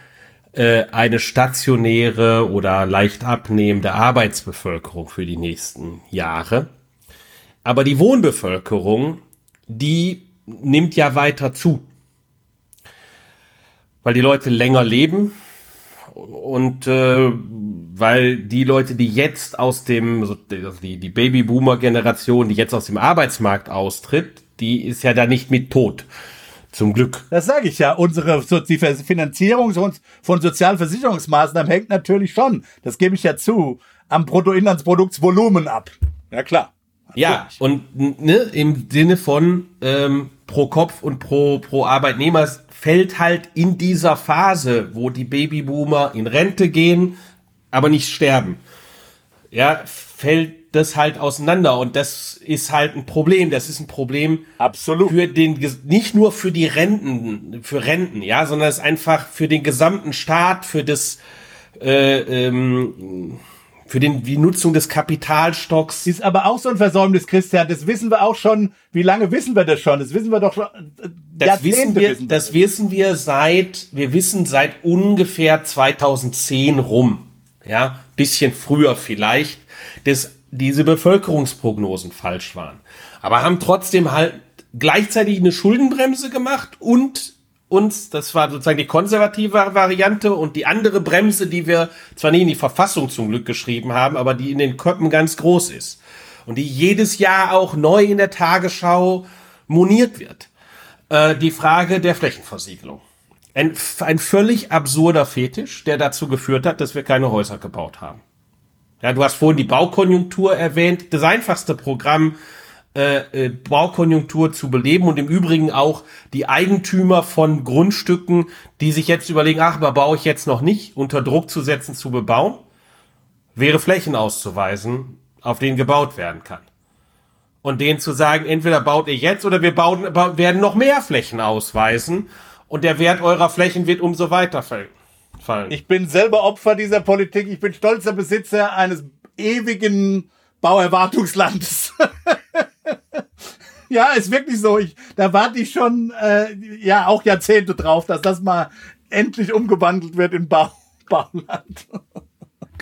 äh, eine stationäre oder leicht abnehmende Arbeitsbevölkerung für die nächsten Jahre, aber die Wohnbevölkerung, die nimmt ja weiter zu. Weil die Leute länger leben, und äh, weil die Leute, die jetzt aus dem, also die, die Babyboomer-Generation, die jetzt aus dem Arbeitsmarkt austritt, die ist ja da nicht mit tot. Zum Glück. Das sage ich ja. Unsere die Finanzierung von Sozialversicherungsmaßnahmen hängt natürlich schon, das gebe ich ja zu, am Bruttoinlandsproduktsvolumen ab. Ja klar. Ja, und ne, im Sinne von ähm, pro Kopf und pro, pro Arbeitnehmer fällt halt in dieser Phase, wo die Babyboomer in Rente gehen, aber nicht sterben. Ja, fällt das halt auseinander und das ist halt ein Problem. Das ist ein Problem absolut für den nicht nur für die Renten, für Renten, ja, sondern es ist einfach für den gesamten Staat, für das äh, ähm, für den, die Nutzung des Kapitalstocks. Ist aber auch so ein Versäumnis, Christian. Das wissen wir auch schon. Wie lange wissen wir das schon? Das wissen wir doch schon. Äh, das wissen wir, wissen wir das, das wissen wir seit, wir wissen seit ungefähr 2010 rum. Ja, bisschen früher vielleicht, dass diese Bevölkerungsprognosen falsch waren. Aber haben trotzdem halt gleichzeitig eine Schuldenbremse gemacht und uns, das war sozusagen die konservative Variante und die andere Bremse, die wir zwar nicht in die Verfassung zum Glück geschrieben haben, aber die in den Köpfen ganz groß ist und die jedes Jahr auch neu in der Tagesschau moniert wird. Äh, die Frage der Flächenversiegelung. Ein, ein völlig absurder Fetisch, der dazu geführt hat, dass wir keine Häuser gebaut haben. Ja, du hast vorhin die Baukonjunktur erwähnt. Das einfachste Programm äh, äh, Baukonjunktur zu beleben und im Übrigen auch die Eigentümer von Grundstücken, die sich jetzt überlegen, ach, aber baue ich jetzt noch nicht, unter Druck zu setzen, zu bebauen, wäre Flächen auszuweisen, auf denen gebaut werden kann. Und denen zu sagen, entweder baut ihr jetzt oder wir bauen, werden noch mehr Flächen ausweisen und der Wert eurer Flächen wird umso weiter fallen. Ich bin selber Opfer dieser Politik. Ich bin stolzer Besitzer eines ewigen Bauerwartungslandes. *laughs* ja, ist wirklich so. Ich, da warte ich schon äh, ja auch Jahrzehnte drauf, dass das mal endlich umgewandelt wird in Bau, Bauland. *laughs*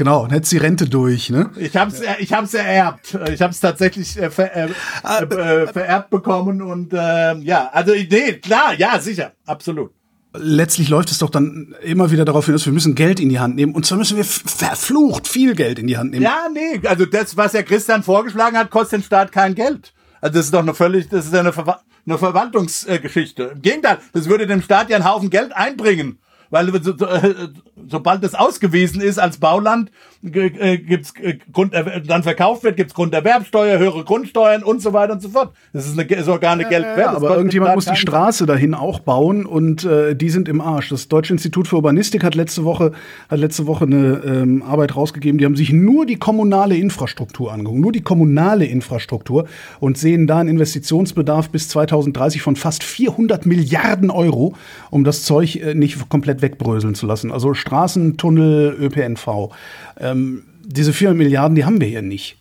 Genau, und jetzt die Rente durch, ne? Ich hab's, ich hab's ererbt. Ich hab's tatsächlich äh, ver, äh, ah, äh, vererbt bekommen und äh, ja, also nee, klar, ja, sicher, absolut letztlich läuft es doch dann immer wieder darauf hinaus, wir müssen Geld in die Hand nehmen. Und zwar müssen wir verflucht viel Geld in die Hand nehmen. Ja, nee, also das, was Herr Christian vorgeschlagen hat, kostet den Staat kein Geld. Also das ist doch eine völlig, das ist eine, Ver eine Verwaltungsgeschichte. Im Gegenteil, das würde dem Staat ja einen Haufen Geld einbringen weil so, so, äh, sobald es ausgewiesen ist als Bauland, äh, gibt's äh, Grund, äh, dann verkauft wird, gibt's Grunderwerbsteuer, höhere Grundsteuern und so weiter und so fort. Das ist, eine, sogar eine Geld wert. Ja, aber irgendjemand muss die Straße dahin auch bauen und äh, die sind im Arsch. Das Deutsche Institut für Urbanistik hat letzte Woche hat letzte Woche eine ähm, Arbeit rausgegeben. Die haben sich nur die kommunale Infrastruktur angeguckt, nur die kommunale Infrastruktur und sehen da einen Investitionsbedarf bis 2030 von fast 400 Milliarden Euro, um das Zeug äh, nicht komplett wegbröseln zu lassen. Also Straßen, Tunnel, ÖPNV. Ähm, diese 400 Milliarden, die haben wir hier nicht.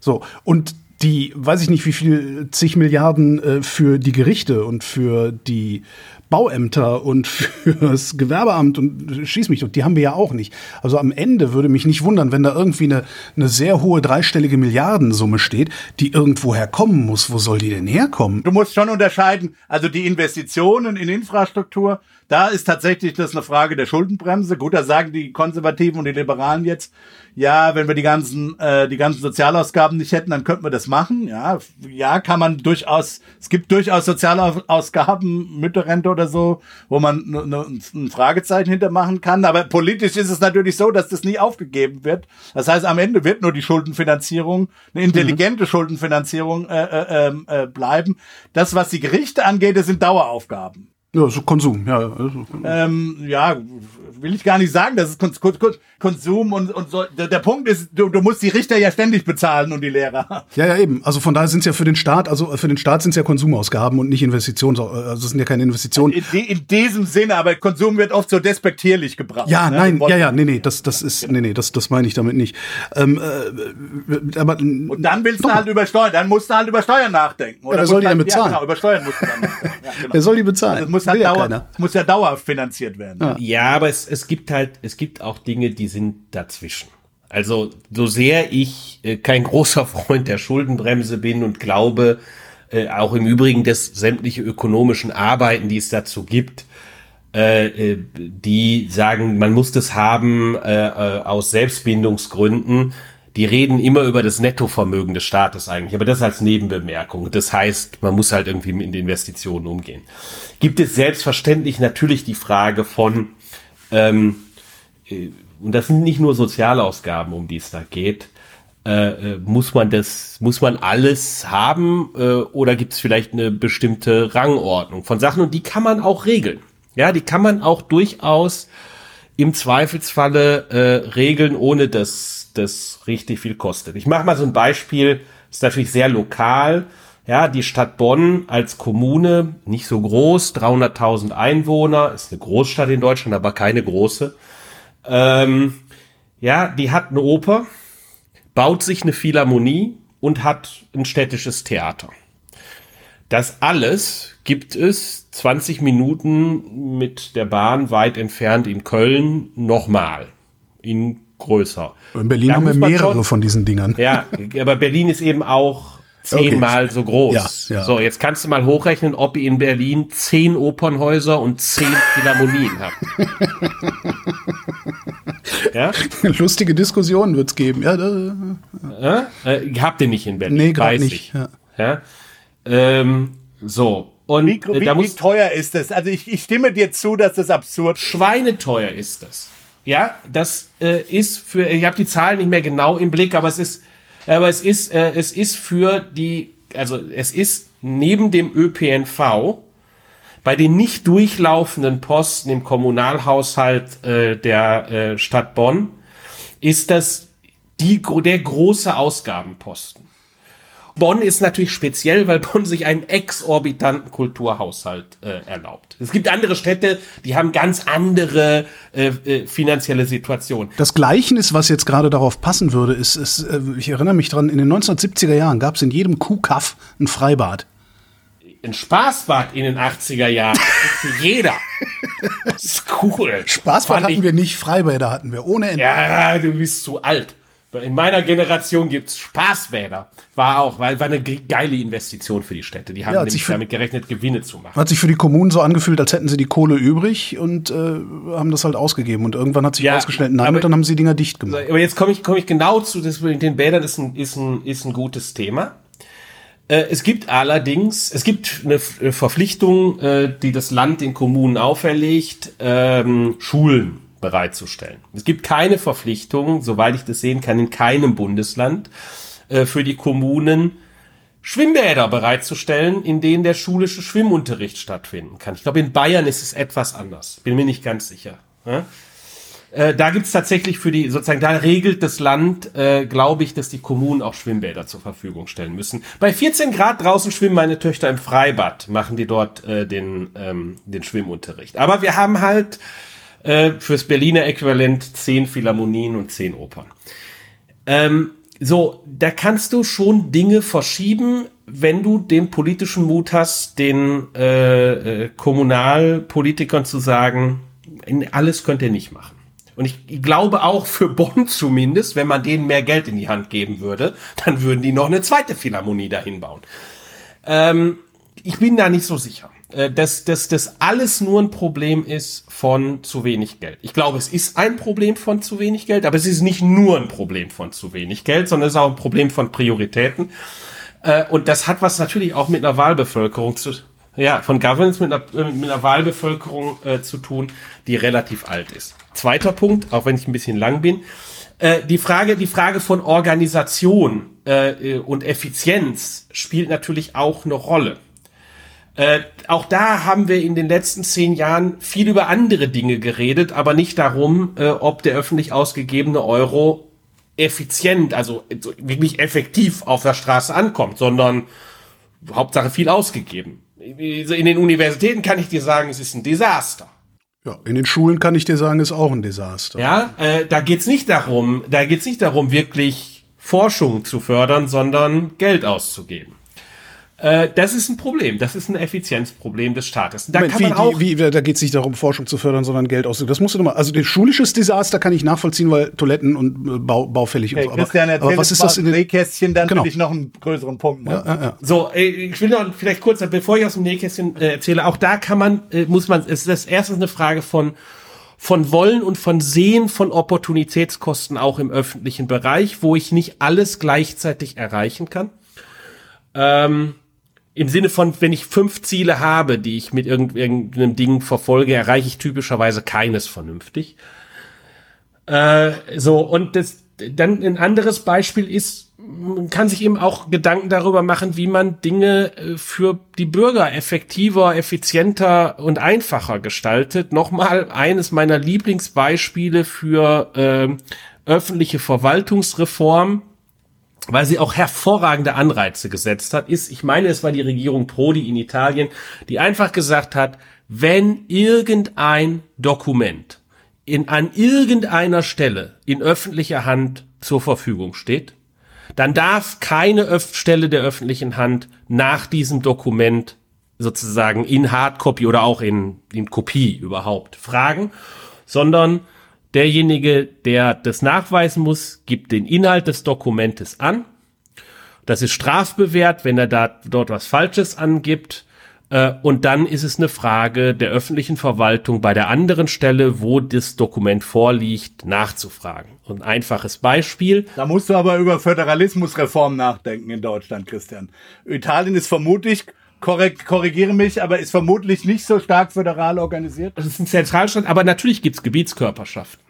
So, und die, weiß ich nicht, wie viel zig Milliarden äh, für die Gerichte und für die Bauämter und *laughs* fürs Gewerbeamt und schieß mich, und die haben wir ja auch nicht. Also am Ende würde mich nicht wundern, wenn da irgendwie eine, eine sehr hohe dreistellige Milliardensumme steht, die irgendwoher kommen muss. Wo soll die denn herkommen? Du musst schon unterscheiden, also die Investitionen in Infrastruktur, da ist tatsächlich das eine Frage der Schuldenbremse. Gut, da sagen die Konservativen und die Liberalen jetzt, ja, wenn wir die ganzen, äh, die ganzen Sozialausgaben nicht hätten, dann könnten wir das machen. Ja, ja, kann man durchaus, es gibt durchaus Sozialausgaben, Mütterrente oder so, wo man ein Fragezeichen hintermachen kann. Aber politisch ist es natürlich so, dass das nie aufgegeben wird. Das heißt, am Ende wird nur die Schuldenfinanzierung, eine intelligente mhm. Schuldenfinanzierung äh, äh, ähm, äh, bleiben. Das, was die Gerichte angeht, das sind Daueraufgaben. Ja, so Konsum, ja. Ähm, ja, will ich gar nicht sagen, das ist Konsum und, und so. Der, Punkt ist, du, du musst die Richter ja ständig bezahlen und die Lehrer. Ja, ja, eben. Also von daher sind es ja für den Staat, also für den Staat sind es ja Konsumausgaben und nicht Investitionen. Also es sind ja keine Investitionen. In, in, diesem Sinne, aber Konsum wird oft so despektierlich gebraucht. Ja, ne? nein, ja, ja, nee, nee, das, das ist, nee, nee, das, das meine ich damit nicht. Ähm, äh, aber, und dann willst du halt über Steuern, dann musst du halt über Steuern nachdenken. Oder ja, soll die denn bezahlen? Ja, genau, über Steuern musst du dann nachdenken. Ja, genau. Wer soll die bezahlen? Also muss, halt dauer, muss ja dauerhaft finanziert werden. Ja, ja aber es, es gibt halt, es gibt auch Dinge, die sind dazwischen. Also so sehr ich äh, kein großer *laughs* Freund der Schuldenbremse bin und glaube, äh, auch im Übrigen, dass sämtliche ökonomischen Arbeiten, die es dazu gibt, äh, äh die sagen, man muss das haben äh, äh, aus Selbstbindungsgründen, die reden immer über das Nettovermögen des Staates eigentlich, aber das als Nebenbemerkung. Das heißt, man muss halt irgendwie mit Investitionen umgehen. Gibt es selbstverständlich natürlich die Frage von, ähm, äh, und das sind nicht nur Sozialausgaben, um die es da geht, äh, äh, muss man das, muss man alles haben äh, oder gibt es vielleicht eine bestimmte Rangordnung von Sachen und die kann man auch regeln. Ja, die kann man auch durchaus im Zweifelsfalle äh, regeln, ohne dass das richtig viel kostet. Ich mache mal so ein Beispiel, ist natürlich sehr lokal. Ja, die Stadt Bonn als Kommune, nicht so groß, 300.000 Einwohner, ist eine Großstadt in Deutschland, aber keine große. Ähm, ja, die hat eine Oper, baut sich eine Philharmonie und hat ein städtisches Theater. Das alles gibt es 20 Minuten mit der Bahn weit entfernt in Köln nochmal. In größer. In Berlin da haben wir mehrere schon, von diesen Dingern. Ja, aber Berlin ist eben auch zehnmal so groß. Ja, ja. So, jetzt kannst du mal hochrechnen, ob ihr in Berlin zehn Opernhäuser und zehn *laughs* Philharmonien habt. *laughs* ja? Lustige Diskussionen wird's geben. Ja, da, Ja? Äh, habt ihr nicht in Berlin? nee, gerade weiß nicht. Ich. Ja. Ja? Ähm, so. Und Wie, äh, wie, da wie muss teuer ist das? Also ich, ich stimme dir zu, dass das absurd ist. schweineteuer ist das. Ja, das äh, ist für, ich habe die Zahlen nicht mehr genau im Blick, aber es ist, aber es ist, äh, es ist für die, also es ist neben dem ÖPNV bei den nicht durchlaufenden Posten im Kommunalhaushalt äh, der äh, Stadt Bonn ist das die, der große Ausgabenposten. Bonn ist natürlich speziell, weil Bonn sich einen exorbitanten Kulturhaushalt äh, erlaubt. Es gibt andere Städte, die haben ganz andere äh, äh, finanzielle Situationen. Das Gleichnis, was jetzt gerade darauf passen würde, ist, ist äh, ich erinnere mich dran, in den 1970er Jahren gab es in jedem Kuhkaff ein Freibad. Ein Spaßbad in den 80er Jahren jeder. Das ist cool. Spaßbad Fand hatten ich- wir nicht, Freibäder hatten wir ohne Ende. Ja, du bist zu alt. In meiner Generation gibt's Spaßbäder. War auch, weil war eine ge- geile Investition für die Städte. Die haben Ja, nämlich damit gerechnet, Gewinne zu machen. Hat sich für die Kommunen so angefühlt, als hätten sie die Kohle übrig und äh, haben das halt ausgegeben. Und irgendwann hat sich Ja, herausgestellt, nein, aber- und dann haben sie Dinger dicht gemacht. Aber jetzt komme ich, komme ich genau zu, das mit den Bädern ist ein, ist ein, ist ein gutes Thema. Äh, es gibt allerdings, es gibt eine Verpflichtung, äh, die das Land den Kommunen auferlegt, ähm, Schulen bereitzustellen. Es gibt keine Verpflichtung, soweit ich das sehen kann, in keinem Bundesland äh, für die Kommunen, Schwimmbäder bereitzustellen, in denen der schulische Schwimmunterricht stattfinden kann. Ich glaube, in Bayern ist es etwas anders. Bin mir nicht ganz sicher. Ja? Äh, da gibt's tatsächlich für die, sozusagen, da regelt das Land, äh, glaube ich, dass die Kommunen auch Schwimmbäder zur Verfügung stellen müssen. Bei 14 Grad draußen schwimmen meine Töchter im Freibad, machen die dort äh, den, ähm, den Schwimmunterricht. Aber wir haben halt äh, fürs Berliner Äquivalent 10 Philharmonien und 10 Opern. Ähm, so, da kannst du schon Dinge verschieben, wenn du den politischen Mut hast, den äh, äh, Kommunalpolitikern zu sagen, alles könnt ihr nicht machen. Und ich glaube auch für Bonn zumindest, wenn man denen mehr Geld in die Hand geben würde, dann würden die noch eine zweite Philharmonie dahin bauen. Ähm, ich bin da nicht so sicher, äh, dass, dass das alles nur ein Problem ist von zu wenig Geld. Ich glaube, es ist ein Problem von zu wenig Geld, aber es ist nicht nur ein Problem von zu wenig Geld, sondern es ist auch ein Problem von Prioritäten. Äh, und das hat was natürlich auch mit einer Wahlbevölkerung zu, ja, von Governance mit einer, äh, mit einer Wahlbevölkerung äh, zu tun, die relativ alt ist. Zweiter Punkt, auch wenn ich ein bisschen lang bin, äh, die Frage, die Frage von Organisation äh, äh, und Effizienz spielt natürlich auch eine Rolle. Äh, auch da haben wir in den letzten zehn Jahren viel über andere Dinge geredet, aber nicht darum, äh, ob der öffentlich ausgegebene Euro effizient, also so wirklich effektiv auf der Straße ankommt, sondern Hauptsache viel ausgegeben. In den Universitäten kann ich dir sagen, es ist ein Desaster. Ja, in den Schulen kann ich dir sagen, ist auch ein Desaster. Ja, äh, da geht's nicht darum, da geht's nicht darum, wirklich Forschung zu fördern, sondern Geld auszugeben. Äh, das ist ein Problem. Das ist ein Effizienzproblem des Staates. Da Moment, kann wie, man auch wie, wie, da geht es nicht darum, Forschung zu fördern, sondern Geld auszugeben. Das musst du nochmal. Also, das schulisches Desaster kann ich nachvollziehen, weil Toiletten und äh, bau, baufällig Hey, und so. Christian, erzähl aber was ist das in den. Nähkästchen, dann Genau. will ich noch einen größeren Punkt machen. Ja, ja. So, äh, ich will noch vielleicht kurz, bevor ich aus dem Nähkästchen äh, erzähle, auch da kann man, muss man, es ist das erste eine Frage von von Wollen und von Sehen von Opportunitätskosten auch im öffentlichen Bereich, wo ich nicht alles gleichzeitig erreichen kann. Ähm, Im Sinne von, wenn ich fünf Ziele habe, die ich mit irgend- irgendeinem Ding verfolge, erreiche ich typischerweise keines vernünftig. Äh, so, und das, dann ein anderes Beispiel ist, man kann sich eben auch Gedanken darüber machen, wie man Dinge äh, für die Bürger effektiver, effizienter und einfacher gestaltet. Nochmal eines meiner Lieblingsbeispiele für ähm, öffentliche Verwaltungsreform, weil sie auch hervorragende Anreize gesetzt hat, ist, ich meine, es war die Regierung Prodi in Italien, die einfach gesagt hat, wenn irgendein Dokument in, an irgendeiner Stelle in öffentlicher Hand zur Verfügung steht, dann darf keine Öff Stelle der öffentlichen Hand nach diesem Dokument sozusagen in Hardcopy oder auch in, in Kopie überhaupt fragen, sondern derjenige, der das nachweisen muss, gibt den Inhalt des Dokumentes an Das ist strafbewehrt, wenn er da dort was Falsches angibt. Äh, und dann ist es eine Frage der öffentlichen Verwaltung bei der anderen Stelle, wo das Dokument vorliegt, nachzufragen. Ein einfaches Beispiel. Da musst du aber über Föderalismusreform nachdenken in Deutschland, Christian. Italien ist vermutlich korrekt, korrigiere mich, aber ist vermutlich nicht so stark föderal organisiert. Das ist ein Zentralstaat, aber natürlich gibt's Gebietskörperschaften.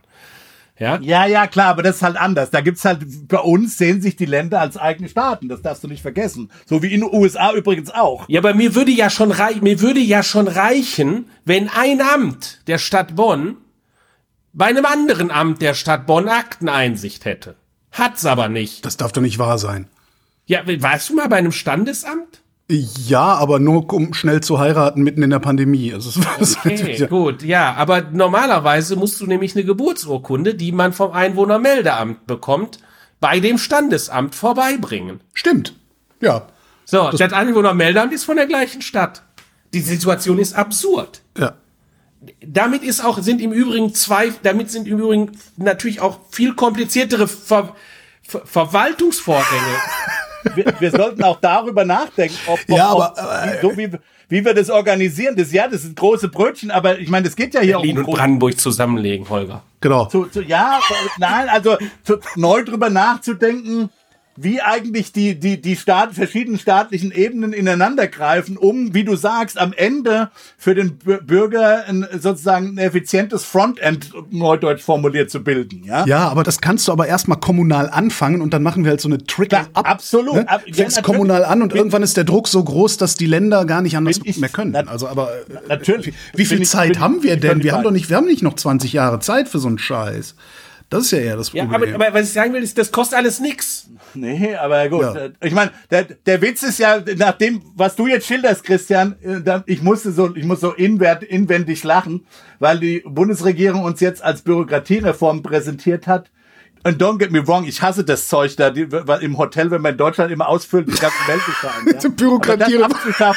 Ja? Ja, ja, klar, aber das ist halt anders. Da gibt's halt, bei uns sehen sich die Länder als eigene Staaten. Das darfst du nicht vergessen. So wie in den USA übrigens auch. Ja, aber mir würde ja schon reichen, mir würde ja schon reichen, wenn ein Amt der Stadt Bonn bei einem anderen Amt der Stadt Bonn Akteneinsicht hätte. Hat's aber nicht. Das darf doch nicht wahr sein. Ja, warst du mal bei einem Standesamt? Ja, aber nur um schnell zu heiraten mitten in der Pandemie. Also, das Okay, *laughs* ja. gut, ja, aber normalerweise musst du nämlich eine Geburtsurkunde, die man vom Einwohnermeldeamt bekommt, bei dem Standesamt vorbeibringen. Stimmt. Ja. So, das, Einwohnermeldeamt ist von der gleichen Stadt. Die Situation ist absurd. Ja. Damit ist auch, sind im Übrigen zwei, damit sind im Übrigen natürlich auch viel kompliziertere Ver, Ver, Verwaltungsvorgänge. *laughs* wir, wir sollten auch darüber nachdenken, ob, ob, Ja, aber, ob wie, so wie, wie wir das organisieren. Das ja, das sind große Brötchen, aber ich meine, das geht ja hier Berlin auch um und Brandenburg zusammenlegen, Holger. Genau. zu, zu, ja, nein, also zu, neu drüber nachzudenken, wie eigentlich die, die, die Staat, verschiedenen staatlichen Ebenen ineinander greifen, um, wie du sagst, am Ende für den Bü- Bürger ein, sozusagen ein effizientes Frontend, neudeutsch formuliert, zu bilden. Ja, Ja, aber das kannst du aber erstmal kommunal anfangen und dann machen wir halt so eine Trickle Klar, up. absolut. Ne? Ab- ja, kommunal an und Bin- irgendwann ist der Druck so groß, dass die Länder gar nicht anders ich- mehr können. Also, aber äh, natürlich. Wie, wie viel ich- Zeit bin- haben wir ich denn? Wir haben doch nicht, wir haben nicht noch 20 Jahre Zeit für so einen Scheiß. Das ist ja eher das Ja, Problem. aber, aber was ich sagen will, ist, das kostet alles nix. *laughs* Nee, aber gut. Ja. Äh, Ich meine, der, der Witz ist ja, nach dem, was du jetzt schilderst, Christian, äh, ich musste so, ich muss so inwert, inwendig lachen, weil die Bundesregierung uns jetzt als Bürokratiereform präsentiert hat. Und don't get me wrong, ich hasse das Zeug da, die, im Hotel, wenn man in Deutschland immer ausfüllt, die ganzen *laughs* Meldungen. Ja. Bürokratiereform.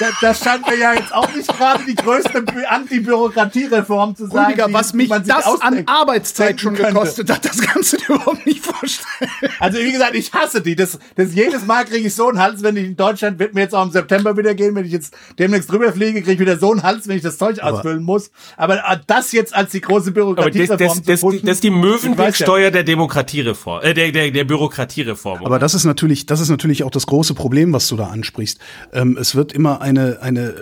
Aber das scheint mir ja jetzt auch nicht gerade die größte Bü- Anti-Bürokratiereform zu sein. Rüdiger, was mich das an Arbeitszeit schon könnte. gekostet hat, das kannst du dir überhaupt nicht vorstellen. Also wie gesagt, ich hasse die. Das, das jedes Mal kriege ich so einen Hals, wenn ich in Deutschland, wird mir jetzt auch im September wieder gehen, wenn ich jetzt demnächst drüber fliege, kriege ich wieder so einen Hals, wenn ich das Zeug ausfüllen muss. Aber äh, das jetzt als die große Aber das, Bürokratiereform das, das, zu pushen, das ist die weiß ja. Der Demokratiereform, äh, der, der, der Bürokratiereform. Aber das ist natürlich, das ist natürlich auch das große Problem, was du da ansprichst. Ähm, es wird immer eine, eine,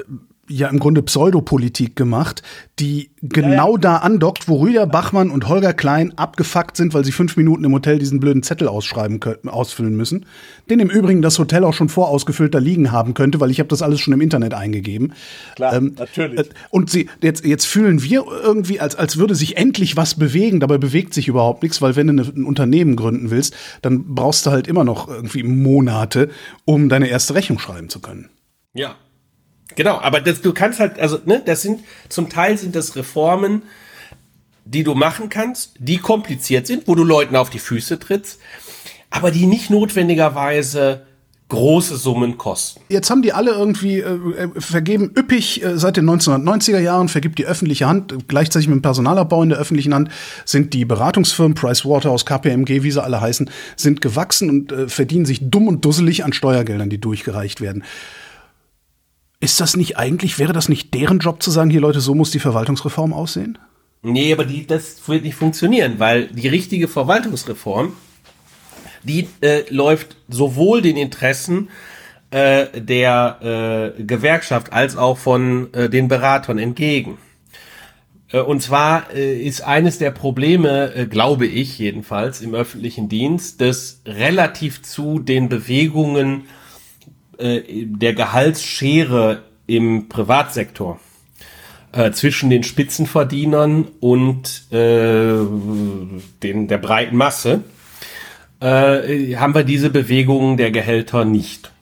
ja im Grunde Pseudopolitik gemacht, die genau da andockt, wo Rüdiger Bachmann und Holger Klein abgefuckt sind, weil sie fünf Minuten im Hotel diesen blöden Zettel ausschreiben können, ausfüllen müssen. Den im Übrigen das Hotel auch schon vorausgefüllt da liegen haben könnte, weil ich habe das alles schon im Internet eingegeben. Klar, natürlich. äh, Und sie, jetzt, jetzt fühlen wir irgendwie, als, als würde sich endlich was bewegen. Dabei bewegt sich überhaupt nichts, weil wenn du eine, ein Unternehmen gründen willst, dann brauchst du halt immer noch irgendwie Monate, um deine erste Rechnung schreiben zu können. Ja. Genau, aber das, du kannst halt, also, ne, das sind, zum Teil sind das Reformen, die du machen kannst, die kompliziert sind, wo du Leuten auf die Füße trittst, aber die nicht notwendigerweise große Summen kosten. Jetzt haben die alle irgendwie äh, äh, vergeben, üppig äh, seit den 1990er Jahren vergibt die öffentliche Hand, gleichzeitig mit dem Personalabbau in der öffentlichen Hand, sind die Beratungsfirmen Pricewaterhouse, KPMG, wie sie alle heißen, sind gewachsen und äh, verdienen sich dumm und dusselig an Steuergeldern, die durchgereicht werden. Ist das nicht eigentlich, wäre das nicht deren Job zu sagen, hier Leute, so muss die Verwaltungsreform aussehen? Nee, aber die, das wird nicht funktionieren, weil die richtige Verwaltungsreform, die äh, läuft sowohl den Interessen äh, der äh, Gewerkschaft als auch von äh, den Beratern entgegen. Äh, Und zwar äh, ist eines der Probleme, äh, glaube ich jedenfalls, im öffentlichen Dienst, dass relativ zu den Bewegungen äh, der Gehaltsschere im Privatsektor äh, zwischen den Spitzenverdienern und äh, den, der breiten Masse äh, haben wir diese Bewegungen der Gehälter nicht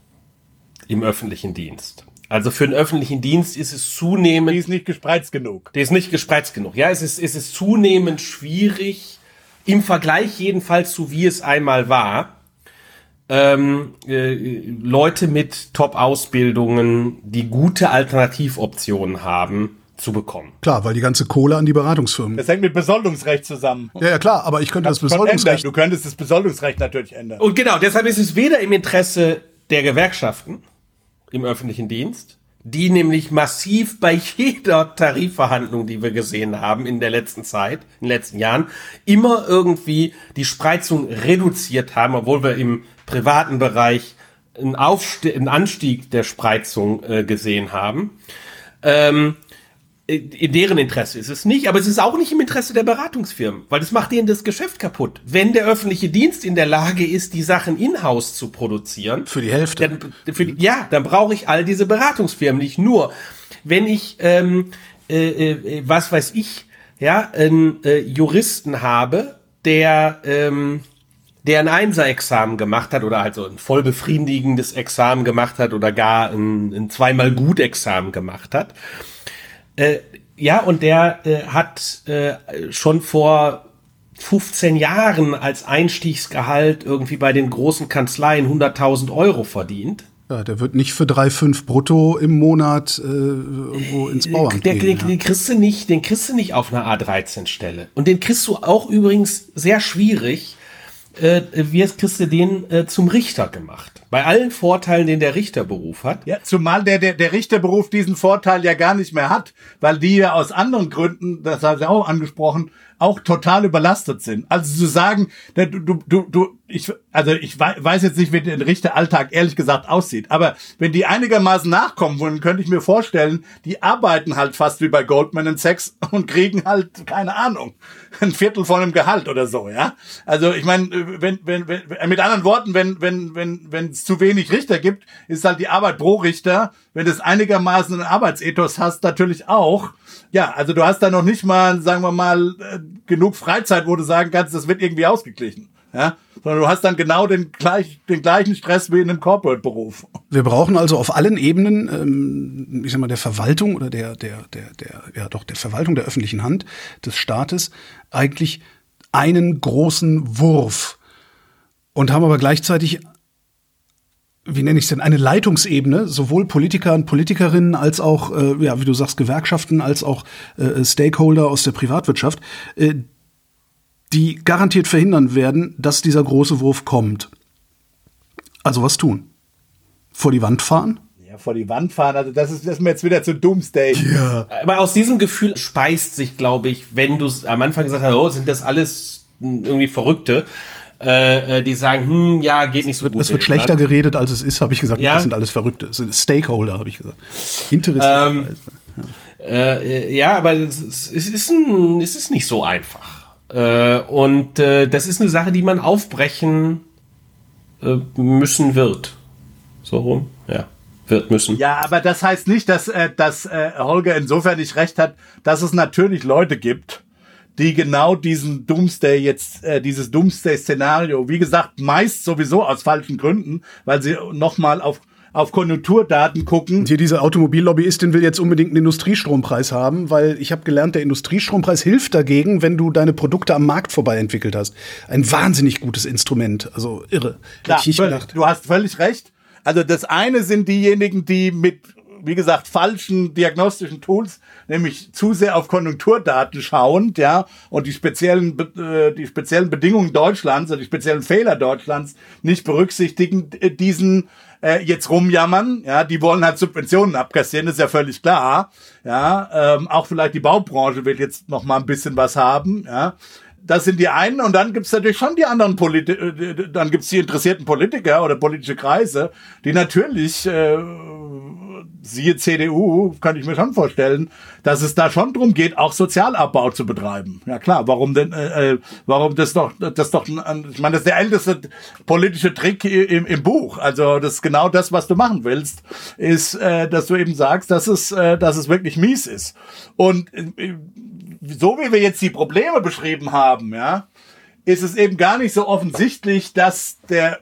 im öffentlichen Dienst. Also für den öffentlichen Dienst ist es zunehmend die ist nicht gespreizt genug. der ist nicht gespreizt genug. Ja, es ist, es ist zunehmend schwierig, im Vergleich jedenfalls zu wie es einmal war, ähm, äh, Leute mit Top-Ausbildungen, die gute Alternativoptionen haben, zu bekommen. Klar, weil die ganze Kohle an die Beratungsfirmen. Das hängt mit Besoldungsrecht zusammen. Ja, ja, klar, aber ich könnte das ändern. Besoldungsrecht. Du könntest das Besoldungsrecht natürlich ändern. Und genau, deshalb ist es weder im Interesse der Gewerkschaften im öffentlichen Dienst, die nämlich massiv bei jeder Tarifverhandlung, die wir gesehen haben in der letzten Zeit, in den letzten Jahren, immer irgendwie die Spreizung reduziert haben, obwohl wir im privaten Bereich einen, Aufste einen Anstieg der Spreizung äh, gesehen haben. Ähm, in deren Interesse ist es nicht, aber es ist auch nicht im Interesse der Beratungsfirmen, weil das macht denen das Geschäft kaputt. Wenn der öffentliche Dienst in der Lage ist, die Sachen in-house zu produzieren, Für die Hälfte. dann, für die, ja, dann brauche ich all diese Beratungsfirmen nicht nur. Wenn ich, ähm, äh, äh, was weiß ich, ja, einen äh, Juristen habe, der ähm, der ein Einser-Examen gemacht hat oder also ein voll befriedigendes Examen gemacht hat oder gar ein, ein zweimal gut Examen gemacht hat. Äh, ja, und der äh, hat äh, schon vor 15 Jahren als Einstiegsgehalt irgendwie bei den großen Kanzleien 100.000 Euro verdient. Ja, der wird nicht für 3,5 brutto im Monat äh, irgendwo ins Bauamt Der, gehen. den, den kriegst du nicht, den kriegst du nicht auf einer A13-Stelle. Und den kriegst du auch übrigens sehr schwierig. Äh, wie kriegst du den äh, zum Richter gemacht? Bei allen Vorteilen, den der Richterberuf hat. Ja, zumal der, der, der Richterberuf diesen Vorteil ja gar nicht mehr hat, weil die ja aus anderen Gründen, das hat er auch angesprochen, auch total überlastet sind. Also zu sagen, du, du, du, du ich, also ich weiß jetzt nicht, wie der Richteralltag ehrlich gesagt aussieht, aber wenn die einigermaßen nachkommen wollen, könnte ich mir vorstellen, die arbeiten halt fast wie bei Goldman Sachs und kriegen halt, keine Ahnung, ein Viertel von einem Gehalt oder so, ja. Also ich meine, wenn, wenn, wenn, mit anderen Worten, wenn, wenn, wenn, wenn es zu wenig Richter gibt, ist halt die Arbeit pro Richter, wenn du es einigermaßen einen Arbeitsethos hast, natürlich auch. Ja, also du hast da noch nicht mal, sagen wir mal, äh, genug Freizeit, wo du sagen kannst, das wird irgendwie ausgeglichen. Ja, sondern du hast dann genau den, gleich, den gleichen Stress wie in einem Corporate-Beruf. Wir brauchen also auf allen Ebenen, ähm, ich sag mal, der Verwaltung oder der, der, der, der, ja doch, der Verwaltung der öffentlichen Hand, des Staates, eigentlich einen großen Wurf. Und haben aber gleichzeitig wie nenne ich es denn, eine Leitungsebene, sowohl Politiker und Politikerinnen als auch, äh, ja, wie du sagst, Gewerkschaften, als auch äh, Stakeholder aus der Privatwirtschaft, äh, die garantiert verhindern werden, dass dieser große Wurf kommt. Also was tun? Vor die Wand fahren? Ja, vor die Wand fahren, also das ist, das ist mir jetzt wieder zu Doomsday. Ja. Aber aus diesem Gefühl speist sich, glaube ich, wenn du am Anfang gesagt hast, oh, sind das alles irgendwie Verrückte, äh, die sagen, hm, ja, geht nicht so gut. Es wird schlechter geredet, als es ist, habe ich gesagt. Ja. Das sind alles Verrückte. Das sind Stakeholder, habe ich gesagt. Interessant. Ähm, Äh, ja, aber es ist, es ist, ein, es ist nicht so einfach. Äh, und äh, das ist eine Sache, die man aufbrechen äh, müssen wird. So rum, ja. Wird müssen. Ja, aber das heißt nicht, dass, äh, dass äh, Holger insofern nicht recht hat, dass es natürlich Leute gibt, die genau diesen Doomsday jetzt, äh, dieses Doomsday-Szenario, wie gesagt, meist sowieso aus falschen Gründen, weil sie nochmal auf, auf Konjunkturdaten gucken. Und hier diese Automobillobbyistin will jetzt unbedingt einen Industriestrompreis haben, weil ich habe gelernt, der Industriestrompreis hilft dagegen, wenn du deine Produkte am Markt vorbei entwickelt hast. Ein wahnsinnig gutes Instrument. Also irre. Klar, ich nicht völlig- gedacht. du hast völlig recht. Also das eine sind diejenigen, die mit, wie gesagt, falschen diagnostischen Tools, nämlich zu sehr auf Konjunkturdaten schauend, ja, und die speziellen, äh, die speziellen Bedingungen Deutschlands oder die speziellen Fehler Deutschlands nicht berücksichtigen, äh, diesen äh, jetzt rumjammern, ja, die wollen halt Subventionen abkassieren, ist ja völlig klar, ja, ähm, auch vielleicht die Baubranche will jetzt noch mal ein bisschen was haben, ja, das sind die einen und dann gibt's natürlich schon die anderen Politiker, dann gibt's die interessierten Politiker oder politische Kreise, die natürlich, äh, siehe CDU, kann ich mir schon vorstellen, dass es da schon drum geht, auch Sozialabbau zu betreiben. Ja klar, warum denn, äh, äh, warum das doch, das doch, ich meine, das ist der älteste politische Trick im, im Buch. Also das ist genau das, was du machen willst, ist, äh, dass du eben sagst, dass es, äh, dass es wirklich mies ist. Und äh, so wie wir jetzt die Probleme beschrieben haben, ja, ist es eben gar nicht so offensichtlich, dass der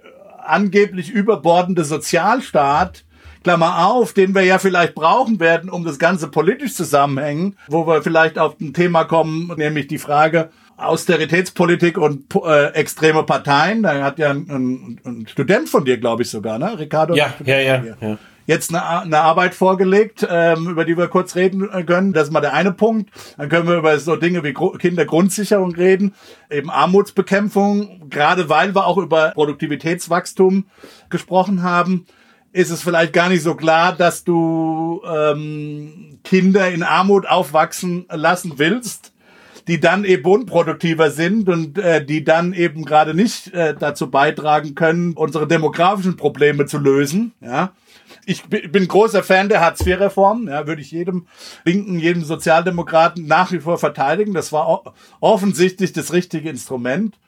angeblich überbordende Sozialstaat, Klammer auf, den wir ja vielleicht brauchen werden, um das Ganze politisch zusammenhängen, wo wir vielleicht auf ein Thema kommen, nämlich die Frage Austeritätspolitik und äh, extreme Parteien. Da hat ja ein, ein, ein Student von dir, glaube ich sogar, ne? Ricardo? Ja, ja, ja, ja. jetzt eine, eine Arbeit vorgelegt, ähm, über die wir kurz reden können. Das ist mal der eine Punkt. Dann können wir über so Dinge wie Gru Kindergrundsicherung reden, eben Armutsbekämpfung, gerade weil wir auch über Produktivitätswachstum gesprochen haben ist es vielleicht gar nicht so klar, dass du ähm, Kinder in Armut aufwachsen lassen willst, die dann eben unproduktiver sind und äh, die dann eben gerade nicht äh, dazu beitragen können, unsere demografischen Probleme zu lösen. Ja, ich bin großer Fan der Hartz-IV-Reform, ja, würde ich jedem Linken, jedem Sozialdemokraten nach wie vor verteidigen. Das war offensichtlich das richtige Instrument.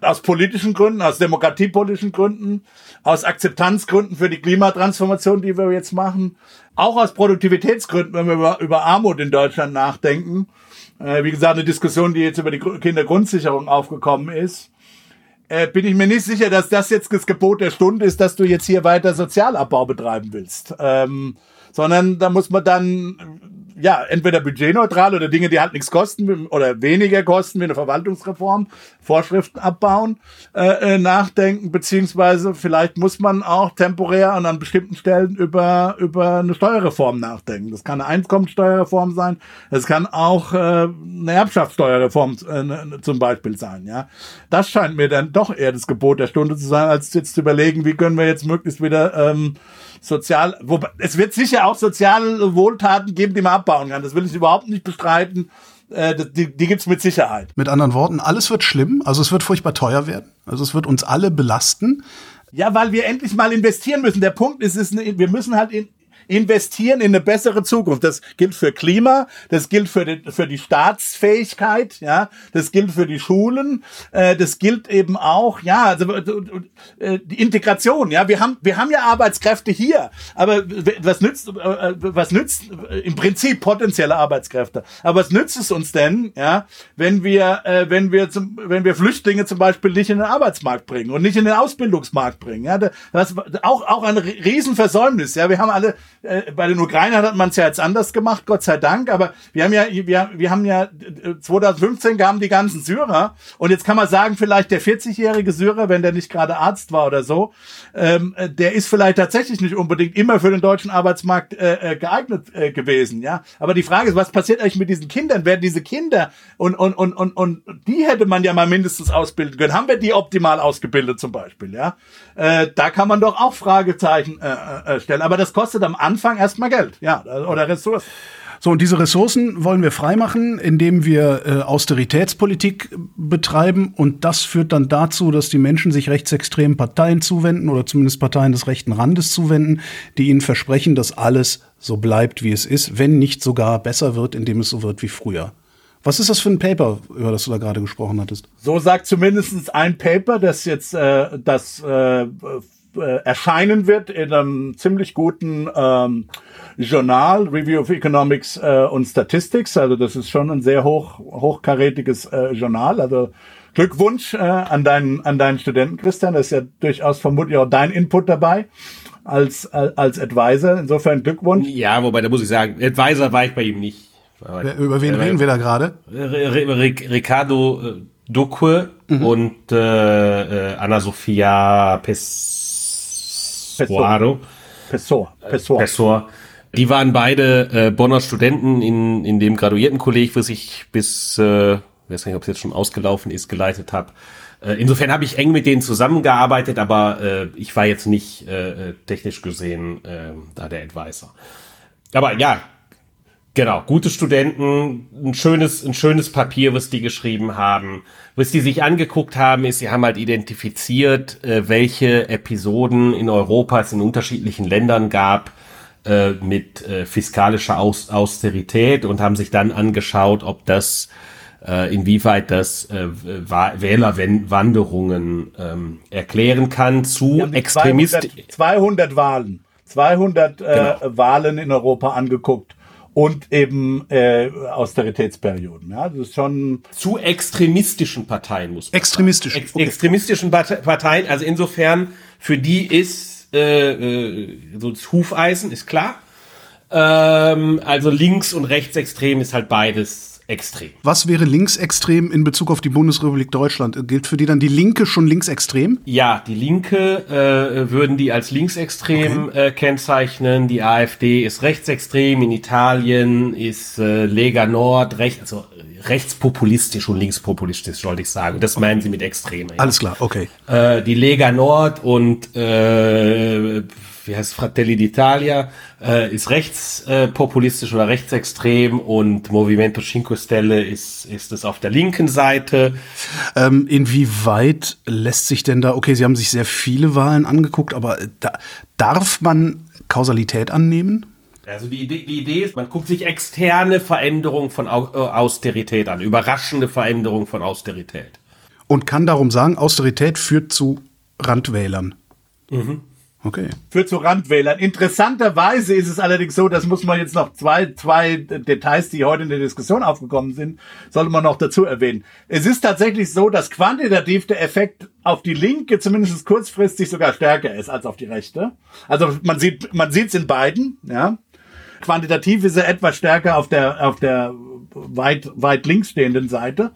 Aus politischen Gründen, aus demokratiepolitischen Gründen, aus Akzeptanzgründen für die Klimatransformation, die wir jetzt machen, auch aus Produktivitätsgründen, wenn wir über, Armut in Deutschland nachdenken. Äh, wie gesagt, eine Diskussion, die jetzt über die Kindergrundsicherung aufgekommen ist. Äh, bin ich mir nicht sicher, dass das jetzt das Gebot der Stunde ist, dass du jetzt hier weiter Sozialabbau betreiben willst. Ähm, sondern da muss man dann ja, entweder budgetneutral oder Dinge, die halt nichts kosten oder weniger kosten, wie eine Verwaltungsreform, Vorschriften abbauen, äh, äh, nachdenken, beziehungsweise vielleicht muss man auch temporär und an bestimmten Stellen über, über eine Steuerreform nachdenken. Das kann eine Einkommensteuerreform sein, es kann auch äh, eine Erbschaftssteuerreform äh, zum Beispiel sein, ja. Das scheint mir dann doch eher das Gebot der Stunde zu sein, als jetzt zu überlegen, wie können wir jetzt möglichst wieder ähm, sozial, wobei, es wird sicher auch soziale Wohltaten geben, die man abbauen kann. Das will ich überhaupt nicht bestreiten. Äh, die, die gibt mit Sicherheit. Mit anderen Worten, alles wird schlimm, also es wird furchtbar teuer werden. Also es wird uns alle belasten. Ja, weil wir endlich mal investieren müssen. Der Punkt ist, ist wir müssen halt in, investieren in eine bessere Zukunft. Das gilt für Klima, das gilt für die, für die Staatsfähigkeit, ja, das gilt für die Schulen, äh, das gilt eben auch, ja, also äh, die Integration, ja, wir haben wir haben ja Arbeitskräfte hier, aber was nützt äh, was nützt äh, im Prinzip potenzielle Arbeitskräfte, aber was nützt es uns denn, ja, wenn wir äh, wenn wir zum wenn wir Flüchtlinge zum Beispiel nicht in den Arbeitsmarkt bringen und nicht in den Ausbildungsmarkt bringen, ja, das auch auch ein Riesenversäumnis, ja, wir haben alle äh, bei den Ukrainern hat man es ja jetzt anders gemacht, Gott sei Dank, aber wir haben ja, wir, wir haben ja 2015 kamen die ganzen Syrer und jetzt kann man sagen, vielleicht der 40-jährige Syrer, wenn der nicht gerade Arzt war oder so, ähm, der ist vielleicht tatsächlich nicht unbedingt immer für den deutschen Arbeitsmarkt äh, äh, geeignet äh, gewesen, ja. Aber die Frage ist, was passiert eigentlich mit diesen Kindern? Werden diese Kinder und, und, und, und, und die hätte man ja mal mindestens ausbilden können. Haben wir die optimal ausgebildet zum Beispiel, ja? Äh, da kann man doch auch Fragezeichen äh, äh, stellen. Aber das kostet am Anfang erstmal Geld, ja, oder Ressourcen. So, und diese Ressourcen wollen wir freimachen, indem wir äh, Austeritätspolitik betreiben. Und das führt dann dazu, dass die Menschen sich rechtsextremen Parteien zuwenden oder zumindest Parteien des rechten Randes zuwenden, die ihnen versprechen, dass alles so bleibt, wie es ist, wenn nicht sogar besser wird, indem es so wird wie früher. Was ist das für ein Paper, über das du da gerade gesprochen hattest? So sagt zumindest ein Paper, das jetzt äh, das äh, äh, erscheinen wird in einem ziemlich guten ähm, Journal, Review of Economics äh, und Statistics. Also das ist schon ein sehr hoch, hochkarätiges äh, Journal. Also Glückwunsch äh, an deinen an deinen Studenten, Christian. Das ist ja durchaus vermutlich auch dein Input dabei als als Advisor. Insofern Glückwunsch. Ja, wobei da muss ich sagen, Advisor war ich bei ihm nicht. Wer, über wen reden wir da gerade? Ricardo äh, Duque mhm. und äh, äh, Anna Sophia Pes Pessoaro. Pessoa. Pessoa. Pessoa. Die waren beide äh, Bonner Studenten in, in dem Graduiertenkolleg, was ich bis, äh, weiß nicht, ob es jetzt schon ausgelaufen ist, geleitet habe. Äh, insofern habe ich eng mit denen zusammengearbeitet, aber äh, ich war jetzt nicht äh, technisch gesehen äh, da der Advisor. Aber ja, Genau, gute Studenten, ein schönes, ein schönes Papier, was die geschrieben haben. Was die sich angeguckt haben, ist, sie haben halt identifiziert, äh, welche Episoden in Europa es in unterschiedlichen Ländern gab äh, mit äh, fiskalischer Aus Austerität und haben sich dann angeschaut, ob das, äh, inwieweit das äh, Wählerwanderungen ähm, erklären kann zu Extremisten. 200, 200 Wahlen. 200 äh, genau. Wahlen in Europa angeguckt und eben äh, Austeritätsperioden. Ja, das ist schon zu extremistischen Parteien muss man extremistisch Ex extremistischen Parteien. Also insofern für die ist äh, äh, so das Hufeisen ist klar. Ähm, also links und rechtsextrem ist halt beides extrem. Was wäre linksextrem in Bezug auf die Bundesrepublik Deutschland? Gilt für die dann die Linke schon linksextrem? Ja, die Linke äh, würden die als linksextrem okay. äh, kennzeichnen. Die AfD ist rechtsextrem. In Italien ist äh, Lega Nord rechts, also rechtspopulistisch und linkspopulistisch, sollte ich sagen. Das meinen sie mit extrem. Ja. Alles klar, okay. Äh, die Lega Nord und äh, wie heißt Fratelli d'Italia, äh, ist rechtspopulistisch äh, oder rechtsextrem und Movimento Cinque Stelle ist, ist es auf der linken Seite. Ähm, inwieweit lässt sich denn da, okay, Sie haben sich sehr viele Wahlen angeguckt, aber da, darf man Kausalität annehmen? Also die Idee, die Idee ist, man guckt sich externe Veränderungen von äh, Austerität an, überraschende Veränderungen von Austerität. Und kann darum sagen, Austerität führt zu Randwählern. Mhm. Okay. Führt zu Randwählern. Interessanterweise ist es allerdings so, das muss man jetzt noch zwei, zwei Details, die heute in der Diskussion aufgekommen sind, sollte man noch dazu erwähnen. Es ist tatsächlich so, dass quantitativ der Effekt auf die Linke zumindest kurzfristig sogar stärker ist als auf die Rechte. Also man sieht, man sieht es in beiden, ja. Quantitativ ist er etwas stärker auf der, auf der weit, weit links stehenden Seite.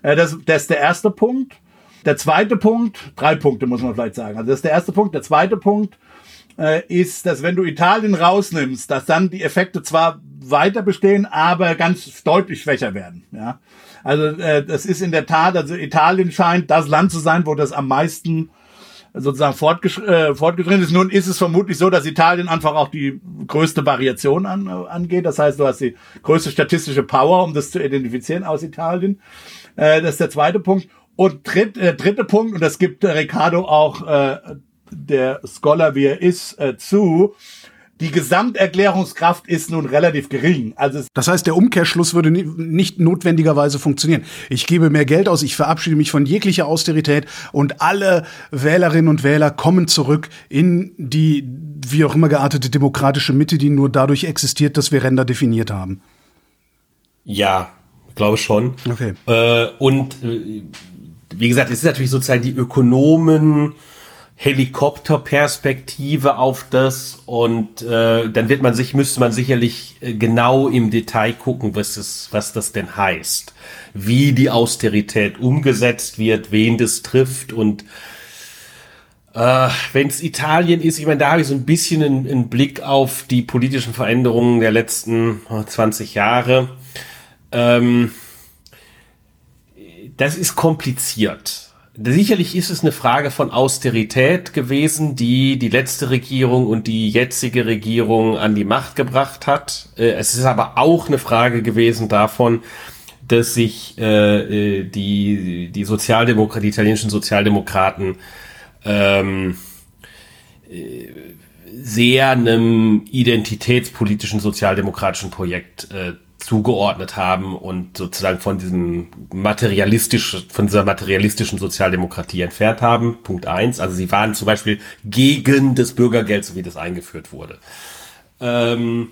Äh, das, das ist der erste Punkt. Der zweite Punkt, drei Punkte muss man vielleicht sagen. Also das ist der erste Punkt. Der zweite Punkt äh, ist, dass wenn du Italien rausnimmst, dass dann die Effekte zwar weiter bestehen, aber ganz deutlich schwächer werden. Ja, also äh, das ist in der Tat, also Italien scheint das Land zu sein, wo das am meisten sozusagen fortgesch äh, fortgeschritten ist. Nun ist es vermutlich so, dass Italien einfach auch die größte Variation an, äh, angeht. Das heißt, du hast die größte statistische Power, um das zu identifizieren aus Italien. Äh, das ist der zweite Punkt. Und dritt, äh, dritte Punkt, und das gibt Ricardo auch, äh, der Scholar wie er ist, äh, zu, die Gesamterklärungskraft ist nun relativ gering. Also das heißt, der Umkehrschluss würde nicht notwendigerweise funktionieren. Ich gebe mehr Geld aus, ich verabschiede mich von jeglicher Austerität und alle Wählerinnen und Wähler kommen zurück in die wie auch immer geartete demokratische Mitte, die nur dadurch existiert, dass wir Ränder definiert haben. Ja, glaube schon. Okay. Äh, und äh, wie gesagt, es ist natürlich sozusagen die Ökonomen Helikopterperspektive auf das und äh, dann wird man sich müsste man sicherlich äh, genau im Detail gucken, was es was das denn heißt, wie die Austerität umgesetzt wird, wen das trifft und äh, wenn es Italien ist, ich meine, da habe ich so ein bisschen einen, einen Blick auf die politischen Veränderungen der letzten 20 Jahre. Ähm, das ist kompliziert. Sicherlich ist es eine Frage von Austerität gewesen, die die letzte Regierung und die jetzige Regierung an die Macht gebracht hat. Äh, es ist aber auch eine Frage gewesen davon, dass sich äh, äh die, die Sozialdemokraten, die italienischen Sozialdemokraten ähm, äh, sehr einem identitätspolitischen sozialdemokratischen Projekt äh, zugeordnet haben und sozusagen von diesem materialistisch, von dieser materialistischen Sozialdemokratie entfernt haben. Punkt eins. Also sie waren zum Beispiel gegen das Bürgergeld, so wie das eingeführt wurde. Ähm,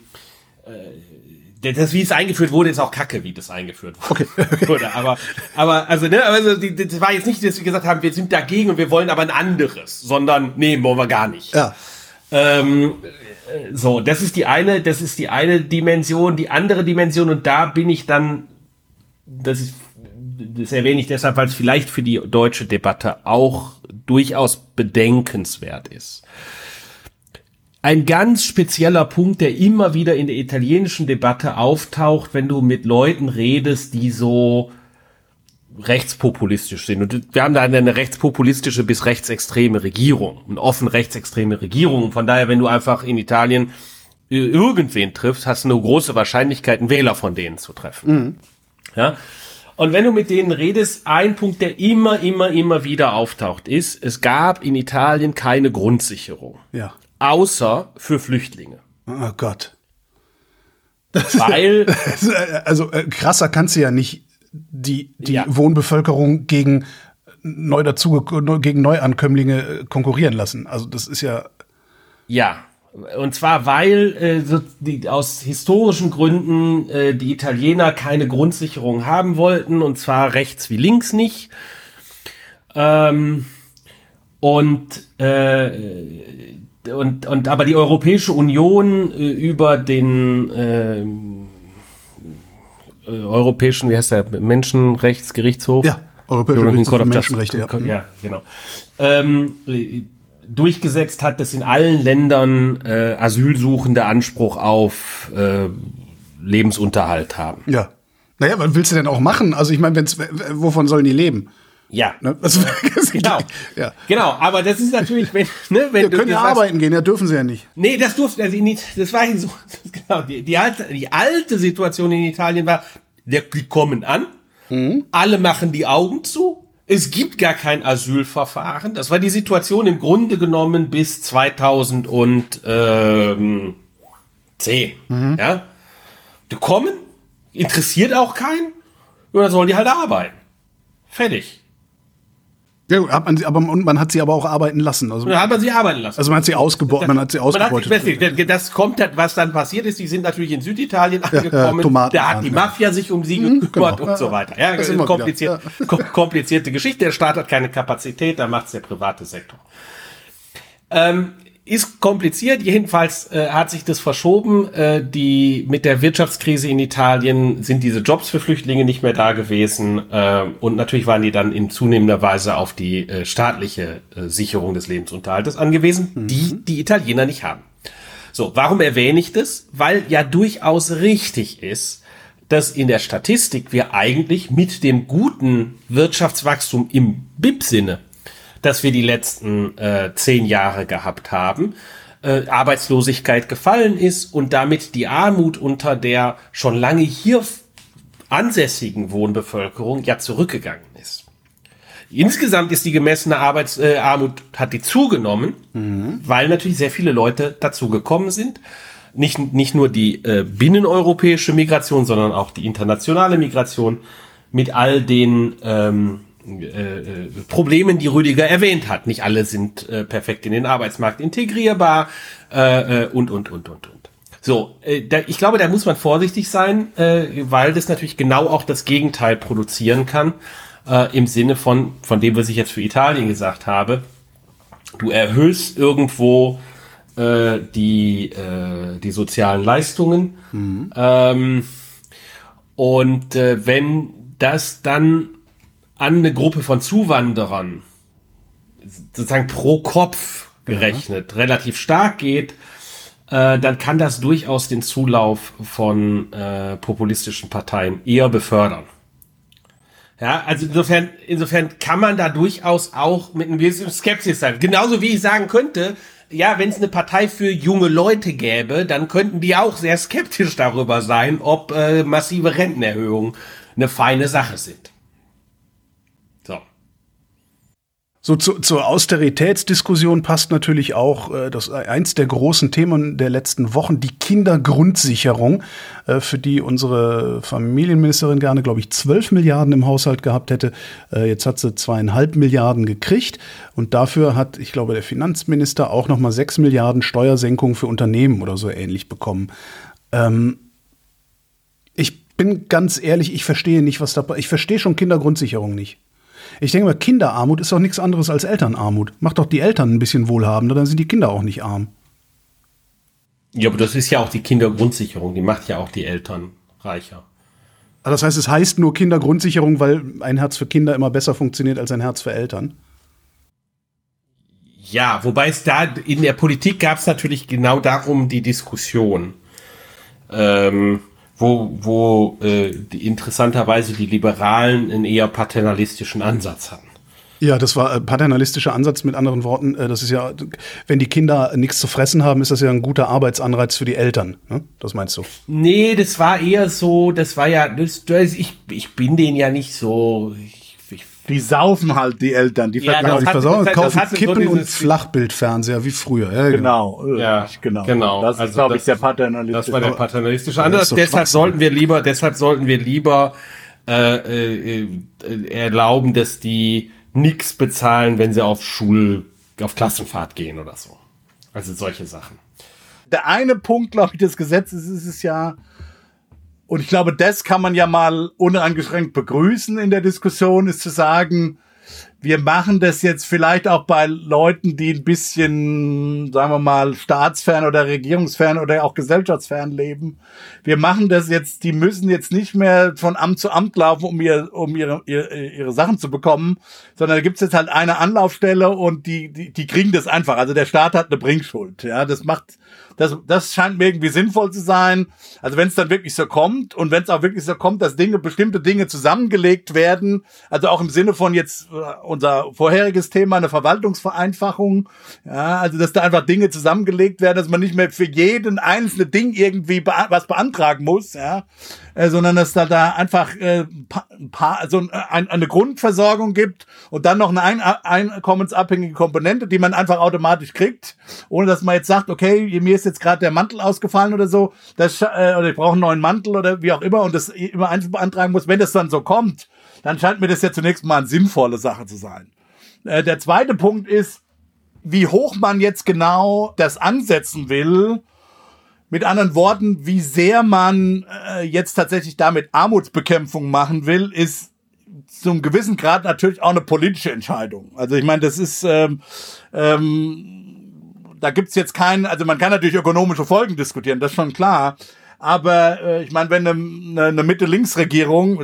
äh, das, wie es eingeführt wurde, ist auch Kacke, wie das eingeführt wurde. Okay. *laughs* aber, aber, also, ne, also, die, das war jetzt nicht, dass wir gesagt haben, wir sind dagegen und wir wollen aber ein anderes, sondern, nee, wollen wir gar nicht. Ja. Ähm, so, das ist die eine, das ist die eine Dimension, die andere Dimension und da bin ich dann, das ist, das erwähne ich deshalb, weil es vielleicht für die deutsche Debatte auch durchaus bedenkenswert ist. Ein ganz spezieller Punkt, der immer wieder in der italienischen Debatte auftaucht, wenn du mit Leuten redest, die so rechtspopulistisch sind. Und wir haben da eine rechtspopulistische bis rechtsextreme Regierung, eine offen rechtsextreme Regierung. Von daher, wenn du einfach in Italien irgendwen triffst, hast du eine große Wahrscheinlichkeit, einen Wähler von denen zu treffen. Mhm. Ja. Und wenn du mit denen redest, ein Punkt, der immer, immer, immer wieder auftaucht, ist, es gab in Italien keine Grundsicherung. Ja. Außer für Flüchtlinge. Oh Gott. Weil. *laughs* also äh, krasser kannst du ja nicht die, die ja. Wohnbevölkerung gegen neu dazu gegen Neuankömmlinge äh, konkurrieren lassen. Also das ist ja ja und zwar weil äh, so die, aus historischen Gründen äh, die Italiener keine Grundsicherung haben wollten und zwar rechts wie links nicht ähm, und äh, und und aber die Europäische Union äh, über den äh, europäischen, wie heißt der, Menschenrechtsgerichtshof? Ja, Europäischer Gerichtshof für Menschenrechte, ja. ja, genau. Ähm, äh, durchgesetzt hat, dass in allen Ländern äh, Asylsuchende Anspruch auf äh, Lebensunterhalt haben. Ja. Naja, was willst du denn auch machen? Also ich meine, wenn's, wovon sollen die leben? Ja, Ne? Also, *laughs* genau. Ja. Genau, aber das ist natürlich, wenn, ne, wenn Wir können ja arbeiten gehen, ja, dürfen sie ja nicht. Nee, das durfte also nicht. Das war so. *laughs* Genau, die, die, alte, die alte Situation in Italien war, der, die kommen an, alle machen die Augen zu. Es gibt gar kein Asylverfahren. Das war die Situation im Grunde genommen bis 2010. Ja, die kommen, interessiert auch keinen, und dann sollen die halt arbeiten. Fertig. Ja, hat man sie, aber und man hat sie aber auch arbeiten lassen. Also, dann hat man sie arbeiten lassen. also man hat sie ausgebeutet, man hat sie Man hat, ausgebeutet. das, kommt, halt, was dann passiert ist, die sind natürlich in Süditalien angekommen, Tomaten da hat die Mafia sich um sie gekümmert genau. und so weiter. Ja, Das immer kompliziert, kom- komplizierte Geschichte, der Staat hat keine Kapazität, da macht's der private Sektor. Ähm, ist kompliziert, jedenfalls äh, hat sich das verschoben. Äh, die mit der Wirtschaftskrise in Italien sind diese Jobs für Flüchtlinge nicht mehr da gewesen äh, und natürlich waren die dann in zunehmender Weise auf die äh, staatliche äh, Sicherung des Lebensunterhaltes angewiesen, die die Italiener nicht haben. So, warum erwähne ich das? Weil ja durchaus richtig ist, dass in der Statistik wir eigentlich mit dem guten Wirtschaftswachstum im BIP-Sinne, das wir die letzten äh, zehn Jahre gehabt haben, äh, Arbeitslosigkeit gefallen ist und damit die Armut unter der schon lange hier ansässigen Wohnbevölkerung ja zurückgegangen ist. Insgesamt ist die gemessene Arbeits äh, Armut hat die zugenommen, weil natürlich sehr viele Leute dazugekommen sind. Nicht, nicht nur die äh, binneneuropäische Migration, sondern auch die internationale Migration mit all den ähm, äh, äh, Problemen, die Rüdiger erwähnt hat. Nicht alle sind äh, perfekt in den Arbeitsmarkt integrierbar äh, äh, und, und, und, und, und. So, äh, da, ich glaube, da muss man vorsichtig sein, äh, weil das natürlich genau auch das Gegenteil produzieren kann, äh, im Sinne von, von dem, was ich jetzt für Italien gesagt habe. Du erhöhst irgendwo äh, die, äh, die sozialen Leistungen. Ähm, und äh, wenn das dann an eine Gruppe von Zuwanderern sozusagen pro Kopf gerechnet relativ stark geht, äh, dann kann das durchaus den Zulauf von äh, populistischen Parteien eher befördern. Ja, also insofern, insofern kann man da durchaus auch mit einem gewissen Skepsis sein. Genauso wie ich sagen könnte, ja, wenn es eine Partei für junge Leute gäbe, dann könnten die auch sehr skeptisch darüber sein, ob äh, massive Rentenerhöhungen eine feine Sache sind. So. So zu, zur Austeritätsdiskussion passt natürlich auch äh, das eins der großen Themen der letzten Wochen, die Kindergrundsicherung, äh, für die unsere Familienministerin gerne, glaube ich, 12 Milliarden im Haushalt gehabt hätte. Äh, jetzt hat sie zweieinhalb Milliarden gekriegt und dafür hat, ich glaube, der Finanzminister auch noch mal 6 Milliarden Steuersenkung für Unternehmen oder so ähnlich bekommen. Ähm, ich bin ganz ehrlich, ich verstehe nicht, was da, ich verstehe schon Kindergrundsicherung nicht. Ich denke mal, Kinderarmut ist doch nichts anderes als Elternarmut. Macht doch die Eltern ein bisschen wohlhabender, dann sind die Kinder auch nicht arm. Ja, aber das ist ja auch die Kindergrundsicherung, die macht ja auch die Eltern reicher. Also das heißt, es heißt nur Kindergrundsicherung, weil ein Herz für Kinder immer besser funktioniert als ein Herz für Eltern. Ja, wobei es da in der Politik gab es natürlich genau darum die Diskussion, ähm, wo, wo äh, die, interessanterweise die Liberalen einen eher paternalistischen Ansatz hatten. Ja, das war ein paternalistischer Ansatz mit anderen Worten. äh, Das ist ja, wenn die Kinder nichts zu fressen haben, ist das ja ein guter Arbeitsanreiz für die Eltern. Ne? Das meinst du? Nee, das war eher so, das war ja, das, das, ich, ich bin den ja nicht so. Ich, Die saufen halt die Eltern, die Ja, verkaufen. die hat- versorgen, das kaufen so Kippen und dieses- Flachbildfernseher wie früher. Ja, Genau, Ja, äh, genau. genau. Das ist, Also glaube ich, das- der paternalistische. Das war der paternalistische das Ansatz. deshalb Schwachsinn. sollten wir lieber, deshalb sollten wir lieber äh, äh, äh, erlauben, dass die nix bezahlen, wenn sie auf Schul, auf Klassenfahrt gehen oder so. Also solche Sachen. der eine Punkt, glaube ich, des Gesetzes ist es ja, und ich glaube, das kann man ja mal uneingeschränkt begrüßen in der Diskussion, ist zu sagen, wir machen das jetzt vielleicht auch bei Leuten, die ein bisschen, sagen wir mal, staatsfern oder regierungsfern oder auch gesellschaftsfern leben. Wir machen das jetzt, die müssen jetzt nicht mehr von Amt zu Amt laufen, um, ihr, um ihre, ihre, ihre Sachen zu bekommen, sondern da gibt's jetzt halt eine Anlaufstelle und die, die, die kriegen das einfach. Also der Staat hat eine Bringschuld. Ja, das macht, das, das scheint mir irgendwie sinnvoll zu sein. Also wenn es dann wirklich so kommt und wenn es auch wirklich so kommt, dass Dinge, bestimmte Dinge zusammengelegt werden, also auch im Sinne von jetzt äh, unser vorheriges Thema, eine Verwaltungsvereinfachung, ja, also dass da einfach Dinge zusammengelegt werden, dass man nicht mehr für jeden einzelne Ding irgendwie bea was beantragen muss, ja, äh, sondern dass da da einfach äh, ein paar, also ein, eine Grundversorgung gibt und dann noch eine ein einkommensabhängige Komponente, die man einfach automatisch kriegt, ohne dass man jetzt sagt, okay, mir ist jetzt gerade der Mantel ausgefallen oder so, das, äh, oder ich brauche einen neuen Mantel oder wie auch immer und das immer einzeln beantragen muss. Wenn das dann so kommt, dann scheint mir das ja zunächst mal eine sinnvolle Sache zu sein. Äh, der zweite Punkt ist, wie hoch man jetzt genau das ansetzen will. Mit anderen Worten, wie sehr man äh, jetzt tatsächlich damit Armutsbekämpfung machen will, ist zum gewissen Grad natürlich auch eine politische Entscheidung. Also ich meine, das ist ähm, ähm, da gibt's jetzt keinen, also man kann natürlich ökonomische Folgen diskutieren, das ist schon klar. Aber äh, ich meine, wenn eine, eine Mitte-Links-Regierung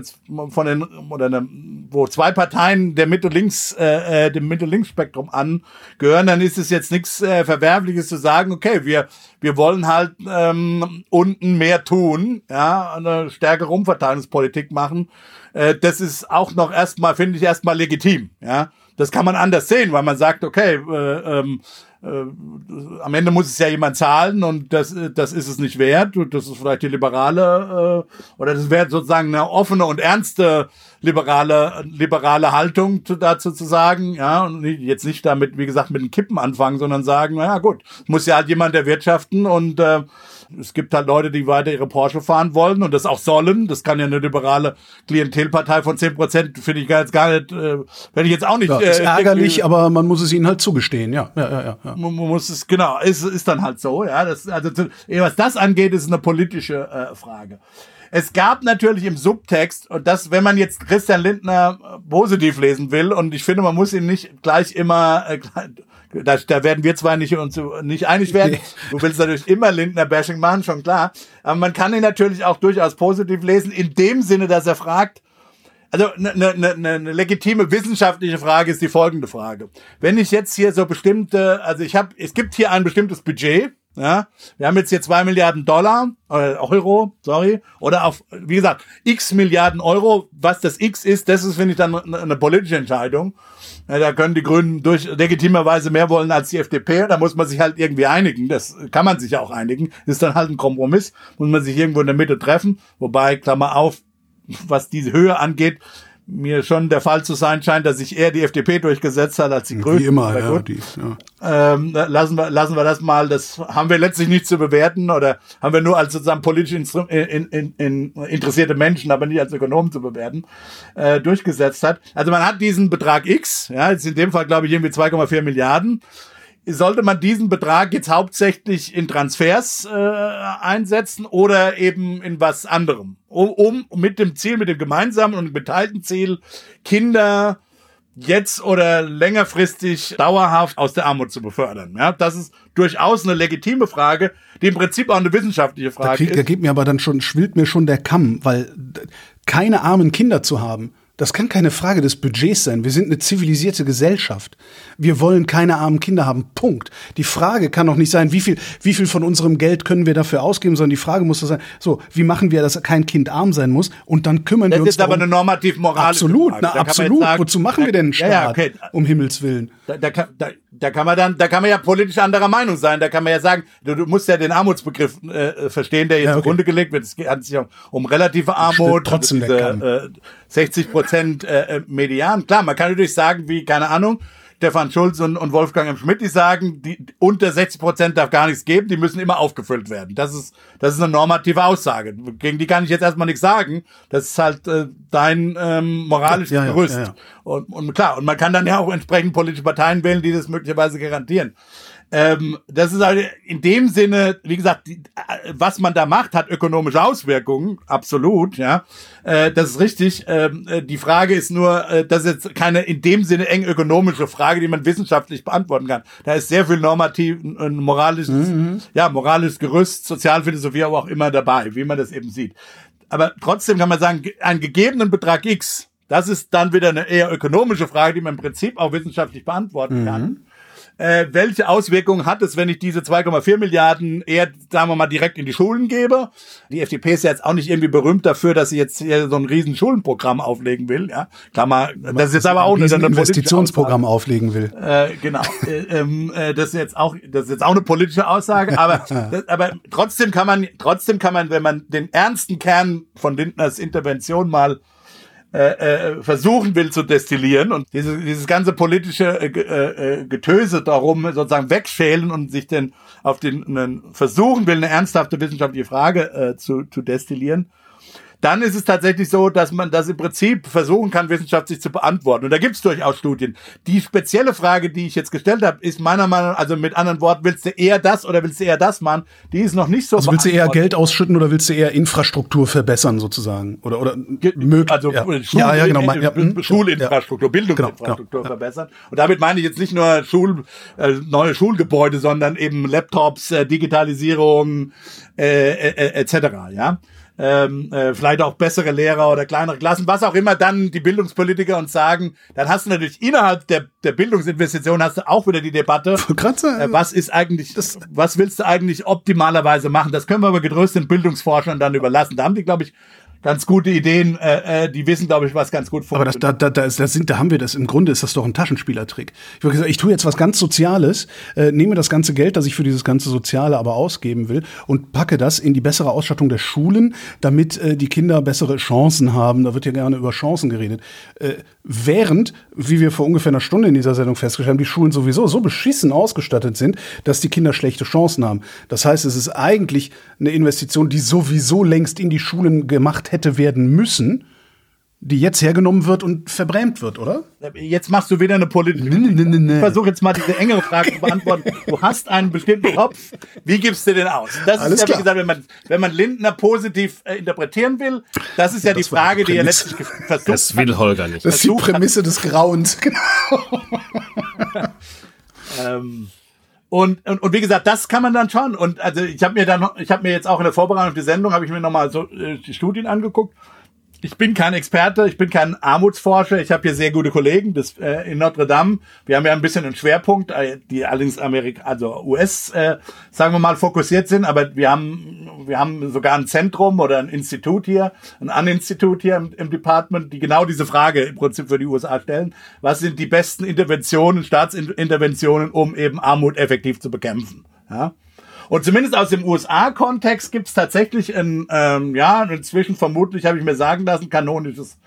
von den oder eine, wo zwei Parteien der Mitte-Links äh, äh, dem Mitte-Links-Spektrum angehören, dann ist es jetzt nichts äh, Verwerfliches zu sagen, okay, wir wir wollen halt ähm, unten mehr tun, ja, eine stärkere Umverteilungspolitik machen. Äh, das ist auch noch erstmal, finde ich, erstmal legitim, ja. Das kann man anders sehen, weil man sagt, okay, äh, ähm, äh, am Ende muss es ja jemand zahlen und das, das ist es nicht wert. Und das ist vielleicht die liberale äh, oder das wäre sozusagen eine offene und ernste liberale liberale Haltung dazu zu sagen, ja, und jetzt nicht damit, wie gesagt, mit den Kippen anfangen, sondern sagen, naja gut, muss ja halt jemand erwirtschaften und äh, es gibt halt Leute, die weiter ihre Porsche fahren wollen und das auch sollen. Das kann ja eine liberale Klientelpartei von zehn Prozent, finde ich jetzt gar nicht, äh, wenn ich jetzt auch nicht. Ja, ist äh, ärgerlich, äh, aber man muss es ihnen halt zugestehen, ja. ja, ja, ja, ja. Man muss es, genau, ist, ist dann halt so, ja. Das, also, was das angeht, ist eine politische äh, Frage. Es gab natürlich im Subtext, und das, wenn man jetzt Christian Lindner äh, positiv lesen will, und ich finde, man muss ihn nicht gleich immer, äh, da, da werden wir zwar nicht uns nicht einig werden. *laughs* Du willst natürlich immer Lindner-Bashing machen, schon klar. Aber man kann ihn natürlich auch durchaus positiv lesen, in dem Sinne, dass er fragt, also eine ne, ne, ne, ne legitime wissenschaftliche Frage ist die folgende Frage. Wenn ich jetzt hier so bestimmte, also ich habe, es gibt hier ein bestimmtes Budget, ja, wir haben jetzt hier zwei Milliarden Dollar, äh, Euro, sorry, oder auf, wie gesagt, x Milliarden Euro. Was das x ist, das ist, finde ich, dann eine, politische Entscheidung. Ja, da können die Grünen durch legitimerweise mehr wollen als die FDP. Da muss man sich halt irgendwie einigen. Das kann man sich auch einigen. Ist dann halt ein Kompromiss. Muss man sich irgendwo in der Mitte treffen. Wobei, Klammer auf, was diese Höhe angeht, mir schon der Fall zu sein scheint, dass sich eher die FDP durchgesetzt hat als die Grünen. Wie immer, ja, die, ja. Ähm, lassen, wir, lassen wir das mal, das haben wir letztlich nicht zu bewerten oder haben wir nur als sozusagen politisch in, in, in, in interessierte Menschen, aber nicht als Ökonomen zu bewerten, äh, durchgesetzt hat. Also man hat diesen Betrag X, ja, jetzt in dem Fall glaube ich irgendwie 2,4 Milliarden sollte man diesen Betrag jetzt hauptsächlich in Transfers äh, einsetzen oder eben in was anderem, um, um mit dem Ziel, mit dem gemeinsamen und geteilten Ziel, Kinder jetzt oder längerfristig dauerhaft aus der Armut zu befördern. Ja, das ist durchaus eine legitime Frage, die im Prinzip auch eine wissenschaftliche Frage da krieg, ist. Da geht mir aber dann schon, schwillt mir schon der Kamm, weil keine armen Kinder zu haben, das kann keine Frage des Budgets sein. Wir sind eine zivilisierte Gesellschaft. Wir wollen keine armen Kinder haben. Punkt. Die Frage kann doch nicht sein, wie viel, wie viel von unserem Geld können wir dafür ausgeben, sondern die Frage muss doch sein, so, wie machen wir, dass kein Kind arm sein muss? Und dann kümmern das wir uns Das ist aber eine normativ moralische Absolut, Frage. na, absolut. Sagen, Wozu machen wir denn einen Staat? Ja, okay. Um Himmels Willen. Da, da, da, da kann man dann, da kann man ja politisch anderer Meinung sein. Da kann man ja sagen, du, du musst ja den Armutsbegriff äh, verstehen, der jetzt ja, okay. zugrunde gelegt wird. Es handelt sich um, um relative Armut. Trotzdem diese, äh, 60 Prozent äh, äh, Median. Klar, man kann natürlich sagen, wie, keine Ahnung, Stefan Schulz und, und Wolfgang M. Schmidt, die sagen, die, unter 60 Prozent darf gar nichts geben, die müssen immer aufgefüllt werden. Das ist, das ist eine normative Aussage. Gegen die kann ich jetzt erstmal nichts sagen. Das ist halt äh, dein ähm, moralisches ja, ja, Gerüst. Ja, und, und klar, und man kann dann ja auch entsprechend politische Parteien wählen, die das möglicherweise garantieren. Ähm, das ist halt in dem Sinne, wie gesagt, die, äh, was man da macht, hat ökonomische Auswirkungen, absolut, ja. Äh, das ist richtig. Ähm, äh, die Frage ist nur, äh, das ist jetzt keine in dem Sinne eng ökonomische Frage, die man wissenschaftlich beantworten kann. Da ist sehr viel normativ, ein moralisches, mhm. ja, moralisches Gerüst, Sozialphilosophie, aber auch immer dabei, wie man das eben sieht. Aber trotzdem kann man sagen, einen gegebenen Betrag X, das ist dann wieder eine eher ökonomische Frage, die man im Prinzip auch wissenschaftlich beantworten mhm. kann äh, welche Auswirkungen hat es, wenn ich diese 2,4 Milliarden eher, sagen wir mal, direkt in die Schulen gebe? Die FDP ist ja jetzt auch nicht irgendwie berühmt dafür, dass sie jetzt hier so ein riesen Schulenprogramm auflegen will. Ja, Klammer, das ist jetzt aber auch ein Investitionsprogramm auflegen will. Äh, genau, *laughs* äh, ähm, äh, das ist jetzt auch, das ist jetzt auch eine politische Aussage, *laughs* aber, das, aber trotzdem kann man, trotzdem kann man, wenn man den ernsten Kern von Lindners Intervention mal äh, äh, versuchen will zu destillieren und diese, dieses ganze politische äh, äh, Getöse darum sozusagen wegschälen und sich denn auf den einen versuchen will, eine ernsthafte wissenschaftliche Frage äh, zu, zu destillieren, dann ist es tatsächlich so, dass man das im Prinzip versuchen kann, wissenschaftlich zu beantworten. Und da gibt es durchaus Studien. Die spezielle Frage, die ich jetzt gestellt habe, ist meiner Meinung nach, also mit anderen Worten, willst du eher das oder willst du eher das machen? Die ist noch nicht so. Also willst du eher Geld ausschütten oder willst du eher Infrastruktur verbessern sozusagen? Oder, oder möglich? Also ja. Schul ja, ja, genau. Ja, hm, Schulinfrastruktur. Bildungsinfrastruktur genau, genau. verbessern. Und damit meine ich jetzt nicht nur Schul, äh, neue Schulgebäude, sondern eben Laptops, äh, Digitalisierung, äh, äh, äh etc. Ja ähm, äh, vielleicht auch bessere Lehrer oder kleinere Klassen, was auch immer dann die Bildungspolitiker uns sagen, dann hast du natürlich innerhalb der, der Bildungsinvestition hast du auch wieder die Debatte, äh, was ist eigentlich, das, was willst du eigentlich optimalerweise machen? Das können wir aber getröst den Bildungsforschern dann überlassen. Da haben die, glaube ich, ganz gute Ideen, äh, äh, die wissen, glaube ich, was ganz gut funktioniert. Aber das, da, da, da, ist, das sind, da haben wir das, im Grunde ist das doch ein Taschenspielertrick. Ich würde sagen, ich tue jetzt was ganz Soziales, äh, nehme das ganze Geld, das ich für dieses ganze Soziale aber ausgeben will und packe das in die bessere Ausstattung der Schulen, damit äh, die Kinder bessere Chancen haben. Da wird ja gerne über Chancen geredet. Äh, während, wie wir vor ungefähr einer Stunde in dieser Sendung festgestellt haben, die Schulen sowieso so beschissen ausgestattet sind, dass die Kinder schlechte Chancen haben. Das heißt, es ist eigentlich eine Investition, die sowieso längst in die Schulen gemacht hätte werden müssen, die jetzt hergenommen wird und verbrämt wird, oder? Jetzt machst du wieder eine politische. Nee, nee, nee, nee. Ich versuche jetzt mal diese engere Frage zu beantworten. *laughs* Du hast einen bestimmten Kopf. Wie gibst du den aus? Das Alles ist ja, wie gesagt, wenn man, wenn man Lindner positiv äh, interpretieren will, das ist ja, ja das die Frage, die, die er letztlich versucht Das will Holger nicht. Das ist die Prämisse des Grauens, *laughs* genau. ähm, und, und, und wie gesagt, das kann man dann schon. Und also ich habe mir dann, ich habe mir jetzt auch in der Vorbereitung auf die Sendung, habe ich mir nochmal so äh, die Studien angeguckt ich bin kein Experte, ich bin kein Armutsforscher. Ich habe hier sehr gute Kollegen das, äh, in Notre Dame. Wir haben ja ein bisschen einen Schwerpunkt, äh, die allerdings Amerika, also US, äh, sagen wir mal, fokussiert sind. Aber wir haben, wir haben sogar ein Zentrum oder ein Institut hier, ein An-Institut hier im, im Department, die genau diese Frage im Prinzip für die USA stellen. Was sind die besten Interventionen, Staatsinterventionen, um eben Armut effektiv zu bekämpfen? Ja? Und zumindest aus dem USA-Kontext gibt es tatsächlich ein, ähm, ja, inzwischen vermutlich, habe ich mir sagen lassen, kanonisches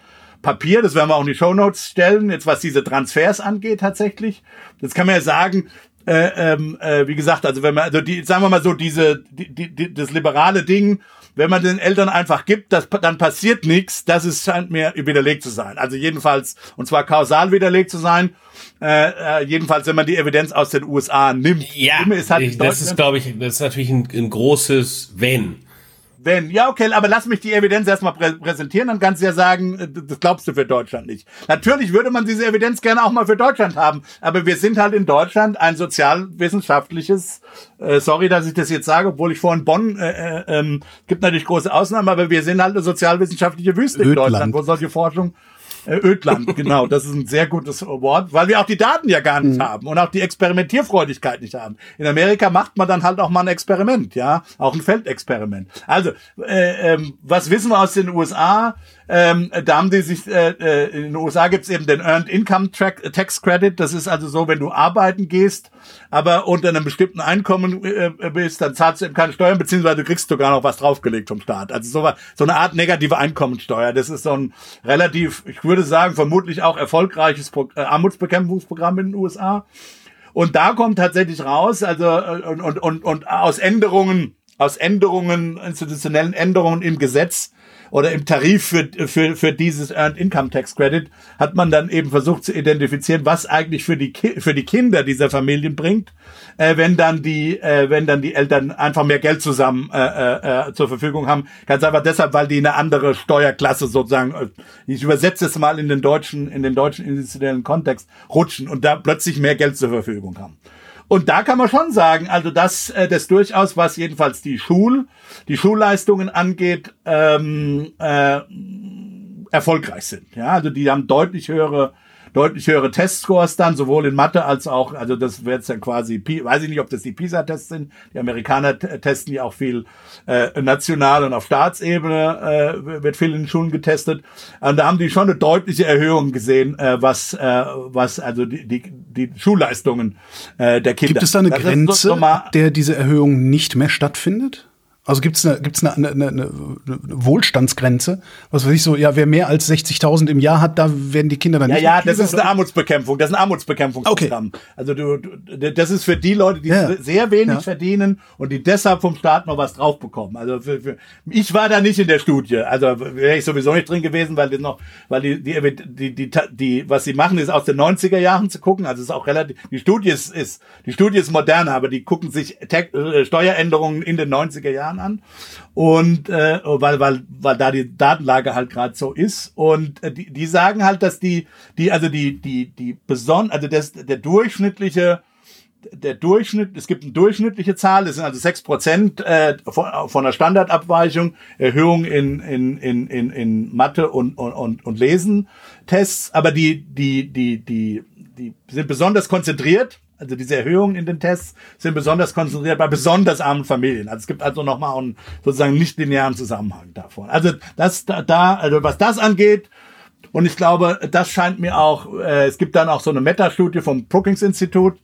Papier, das werden wir auch in die Show Notes stellen, jetzt was diese Transfers angeht tatsächlich. Jetzt kann man ja sagen, äh, ähm, äh, wie gesagt, also wenn man, also die, sagen wir mal so, diese, die, die, das liberale Ding, wenn man den Eltern einfach gibt, das, dann passiert nichts, das ist, scheint mir widerlegt zu sein. Also jedenfalls, und zwar kausal widerlegt zu sein. Äh, äh, jedenfalls, wenn man die Evidenz aus den USA nimmt. Ja, ist halt das ist, glaube ich, das ist natürlich ein, ein großes Wenn. Wenn, ja, okay, aber lass mich die Evidenz erstmal prä präsentieren, dann kannst du ja sagen, äh, das glaubst du für Deutschland nicht. Natürlich würde man diese Evidenz gerne auch mal für Deutschland haben, aber wir sind halt in Deutschland ein sozialwissenschaftliches, äh, sorry, dass ich das jetzt sage, obwohl ich vorhin Bonn, äh, äh, ähm, gibt natürlich große Ausnahmen, aber wir sind halt eine sozialwissenschaftliche Wüste Ödland. in Deutschland, wo solche Forschung Ödland, *laughs* genau, das ist ein sehr gutes Wort, weil wir auch die Daten ja gar nicht mhm. haben und auch die Experimentierfreudigkeit nicht haben. In Amerika macht man dann halt auch mal ein Experiment, ja, auch ein Feldexperiment. Also, äh, ähm, was wissen wir aus den USA? Ähm, da haben die sich, äh, äh, in den USA gibt's eben den Earned Income Track, Tax Credit. Das ist also so, wenn du arbeiten gehst, aber unter einem bestimmten Einkommen äh, bist, dann zahlst du eben keine Steuern, beziehungsweise du kriegst sogar noch was draufgelegt vom Staat. Also so, so eine Art negative Einkommensteuer. Das ist so ein relativ, ich würde sagen, vermutlich auch erfolgreiches Pro äh, Armutsbekämpfungsprogramm in den USA. Und da kommt tatsächlich raus, also äh, und, und, und, und aus Änderungen, aus Änderungen, institutionellen Änderungen im Gesetz, oder im Tarif für, für, für dieses Earned Income Tax Credit hat man dann eben versucht zu identifizieren, was eigentlich für die, Ki für die Kinder dieser Familien bringt, äh, wenn dann die, äh, wenn dann die Eltern einfach mehr Geld zusammen äh, äh, äh zur Verfügung haben. Ganz einfach deshalb, weil die eine andere Steuerklasse sozusagen, äh, ich übersetze es mal in den deutschen, in den deutschen institutionellen Kontext, rutschen und da plötzlich mehr Geld zur Verfügung haben. Und da kann man schon sagen, also dass äh, das durchaus, was jedenfalls die Schul, die Schulleistungen angeht, ähm, äh, erfolgreich sind. Ja, also die haben deutlich höhere deutlich höhere Testscores dann, sowohl in Mathe als auch, also das wird dann quasi, weiß ich nicht, ob das die PISA-Tests sind. Die Amerikaner testen ja auch viel äh, national und auf Staatsebene äh, wird viel in den Schulen getestet. Und da haben die schon eine deutliche Erhöhung gesehen, äh, was, äh, was also die, die, die Schulleistungen äh, der Kinder. Gibt es da eine das Grenze, der diese Erhöhung nicht mehr stattfindet? Also gibt es eine, gibt's eine, eine, eine, eine Wohlstandsgrenze? Was weiß ich so, ja, wer mehr als 60.000 im Jahr hat, da werden die Kinder dann ja, nicht. Ja, ja, das ist eine Armutsbekämpfung. Das ist ein Armutsbekämpfungsprogramm. Okay. Also du, du, das ist für die Leute, die ja. sehr wenig ja. verdienen und die deshalb vom Staat noch was drauf bekommen. Also für, für, ich war da nicht in der Studie. Also wäre ich sowieso nicht drin gewesen, weil die noch, weil die, die, die, die, die, was sie machen, ist aus den 90er Jahren zu gucken. Also es ist auch relativ, die Studie ist, ist die Studie ist moderner, aber die gucken sich äh, Steueränderungen in den 90er Jahren Jahren an. Und äh, weil, weil, weil da die Datenlage halt gerade so ist. Und äh, die, die sagen halt, dass die, die, also die, die, die beson also das, der durchschnittliche der Durchschnitt, es gibt eine durchschnittliche Zahl, das sind also sechs Prozent äh, von, von der Standardabweichung, Erhöhung in, in, in, in, in Mathe und, und, und Lesen-Tests, aber die, die, die, die, die sind besonders konzentriert also diese Erhöhungen in den Tests sind besonders konzentriert bei besonders armen Familien. Also es gibt also nochmal einen sozusagen nicht linearen Zusammenhang davon. Also das da, also was das angeht, und ich glaube, das scheint mir auch, äh, es gibt dann auch so eine Metastudie vom Brookings Institut,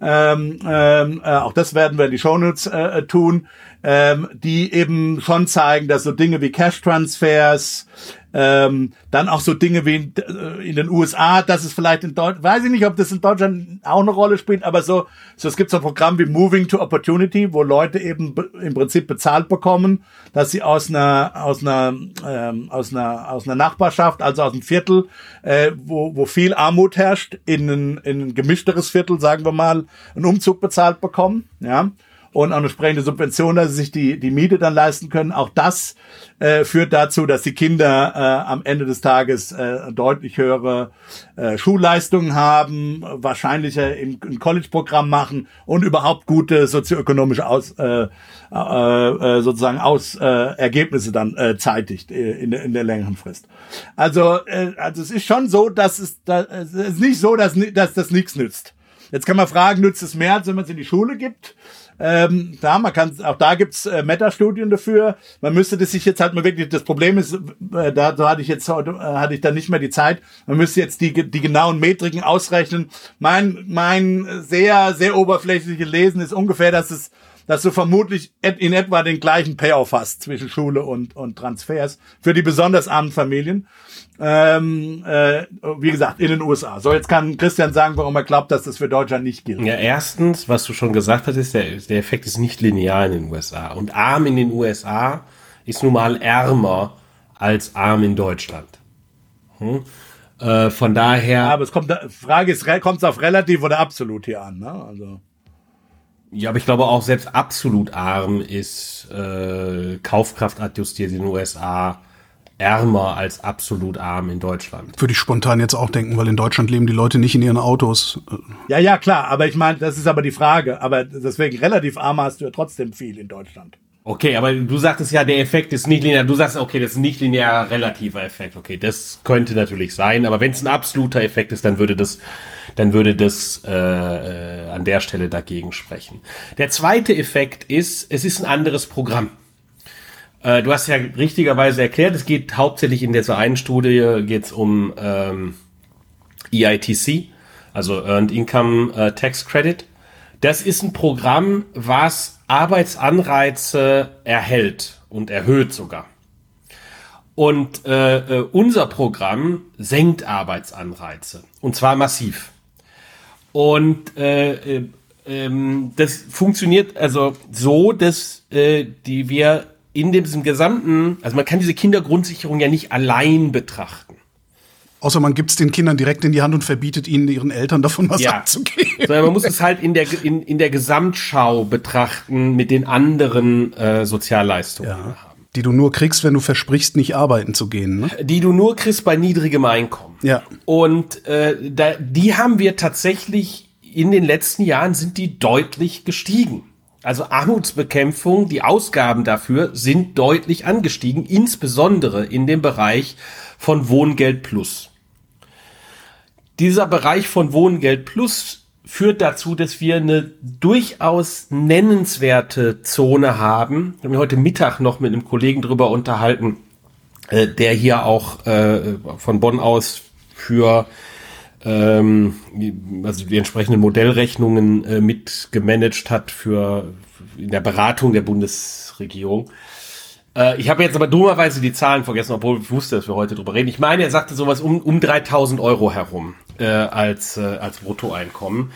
ähm, ähm, äh, auch das werden wir in die Shownotes äh, tun, ähm, die eben schon zeigen, dass so Dinge wie Cash-Transfers, ähm, dann auch so Dinge wie in, äh, in den USA, dass es vielleicht in Deutschland, weiß ich nicht, ob das in Deutschland auch eine Rolle spielt, aber so, so es gibt so ein Programm wie Moving to Opportunity, wo Leute eben im Prinzip bezahlt bekommen, dass sie aus einer aus einer ähm, aus einer aus einer Nachbarschaft, also aus einem Viertel, äh, wo wo viel Armut herrscht, in ein, in ein gemischteres Viertel, sagen wir mal, einen Umzug bezahlt bekommen, ja und auch eine entsprechende Subvention, dass sie sich die, die Miete dann leisten können. Auch das äh, führt dazu, dass die Kinder äh, am Ende des Tages äh, deutlich höhere äh, Schulleistungen haben, wahrscheinlicher im, im College-Programm machen und überhaupt gute sozioökonomische Aus, äh, äh, äh, sozusagen Aus äh, Ergebnisse dann äh, zeitigt äh, in, in der längeren Frist. Also, äh, also es ist schon so, dass es, dass, es ist nicht so, dass, dass das nichts nützt. Jetzt kann man fragen, nützt es mehr, als wenn man es in die Schule gibt? Ähm, da, man kann, auch da gibt's äh, Metastudien dafür. Man müsste das sich jetzt halt mal wirklich, das Problem ist, äh, da, da hatte ich jetzt heute, äh, hatte ich dann nicht mehr die Zeit. Man müsste jetzt die, die genauen Metriken ausrechnen. Mein, mein sehr, sehr oberflächliches Lesen ist ungefähr, dass es dass du vermutlich in etwa den gleichen Payoff hast zwischen Schule und, und Transfers für die besonders armen Familien. Ähm, äh, wie gesagt, in den USA. So, jetzt kann Christian sagen, warum er glaubt, dass das für Deutschland nicht gilt. Ja, erstens, was du schon gesagt hast, ist, der, der Effekt ist nicht linear in den USA. Und arm in den USA ist nun mal ärmer als arm in Deutschland. Hm? Äh, von daher. Ja, aber es kommt, Frage ist, kommt es auf relativ oder absolut hier an, ne? Also. Ja, aber ich glaube auch selbst absolut arm ist äh, Kaufkraft adjustiert in den USA ärmer als absolut arm in Deutschland. Würde ich spontan jetzt auch denken, weil in Deutschland leben die Leute nicht in ihren Autos. Ja, ja, klar, aber ich meine, das ist aber die Frage. Aber deswegen relativ arm hast du ja trotzdem viel in Deutschland. Okay, aber du sagtest ja, der Effekt ist nicht linear. Du sagst, okay, das ist nicht linear relativer Effekt. Okay, das könnte natürlich sein, aber wenn es ein absoluter Effekt ist, dann würde das, dann würde das äh, äh, an der Stelle dagegen sprechen. Der zweite Effekt ist, es ist ein anderes Programm. Äh, du hast ja richtigerweise erklärt, es geht hauptsächlich in dieser einen Studie geht's um ähm, EITC, also Earned Income äh, Tax Credit. Das ist ein Programm, was Arbeitsanreize erhält und erhöht sogar. Und äh, äh, unser Programm senkt Arbeitsanreize und zwar massiv. Und äh, äh, ähm, das funktioniert also so, dass äh, die wir in diesem gesamten, also man kann diese Kindergrundsicherung ja nicht allein betrachten. Außer man gibt es den Kindern direkt in die Hand und verbietet ihnen ihren Eltern davon was Ja. abzugeben. Sondern man muss es halt in der, in, in der Gesamtschau betrachten mit den anderen äh, Sozialleistungen, die wir Ja. haben. Die du nur kriegst, wenn du versprichst, nicht arbeiten zu gehen. Ne? die du nur kriegst bei niedrigem Einkommen. Ja. Und äh, da, die haben wir tatsächlich in den letzten Jahren sind die deutlich gestiegen. Also Armutsbekämpfung, die Ausgaben dafür sind deutlich angestiegen, insbesondere in dem Bereich von Wohngeld Plus. Dieser Bereich von Wohngeld Plus führt dazu, dass wir eine durchaus nennenswerte Zone haben. Ich habe mich heute Mittag noch mit einem Kollegen drüber unterhalten, äh, der hier auch äh, von Bonn aus für ähm, also die entsprechenden Modellrechnungen äh, mit gemanagt hat für in der Beratung der Bundesregierung. Äh, ich habe jetzt aber dummerweise die Zahlen vergessen, obwohl ich wusste, dass wir heute drüber reden. Ich meine, er sagte sowas um, um 3000 Euro herum äh, als, äh, als Bruttoeinkommen,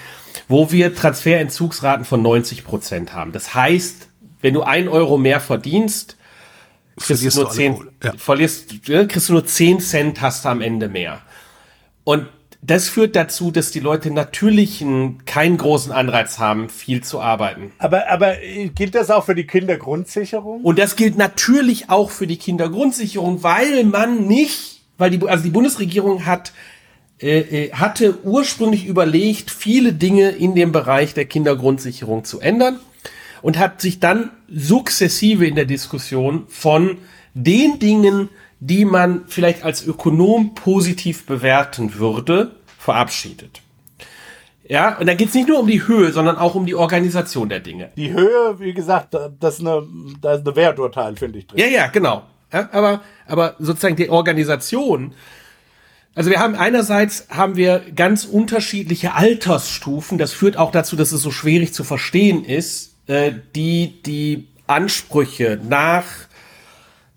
wo wir Transferentzugsraten von 90 Prozent haben. Das heißt, wenn du ein Euro mehr verdienst, kriegst Verlierst du nur alle 10, Kohle. Ja. verlierst, ja, kriegst du nur 10 Cent, hast du am Ende mehr. Und das führt dazu, dass die Leute natürlich einen, keinen großen Anreiz haben, viel zu arbeiten. Aber, aber äh, gilt das auch für die Kindergrundsicherung? Und das gilt natürlich auch für die Kindergrundsicherung, weil man nicht, weil die, also die Bundesregierung hat, äh, äh, hatte ursprünglich überlegt, viele Dinge in dem Bereich der Kindergrundsicherung zu ändern und hat sich dann sukzessive in der Diskussion von den Dingen, die man vielleicht als Ökonom positiv bewerten würde, verabschiedet. Ja, und da geht es nicht nur um die Höhe, sondern auch um die Organisation der Dinge. Die Höhe, wie gesagt, das ist eine, da ist eine Werturteil, finde ich drin. Ja, ja, genau. Ja, aber, aber sozusagen die Organisation. Also wir haben einerseits haben wir ganz unterschiedliche Altersstufen. Das führt auch dazu, dass es so schwierig zu verstehen ist, äh, die die Ansprüche nach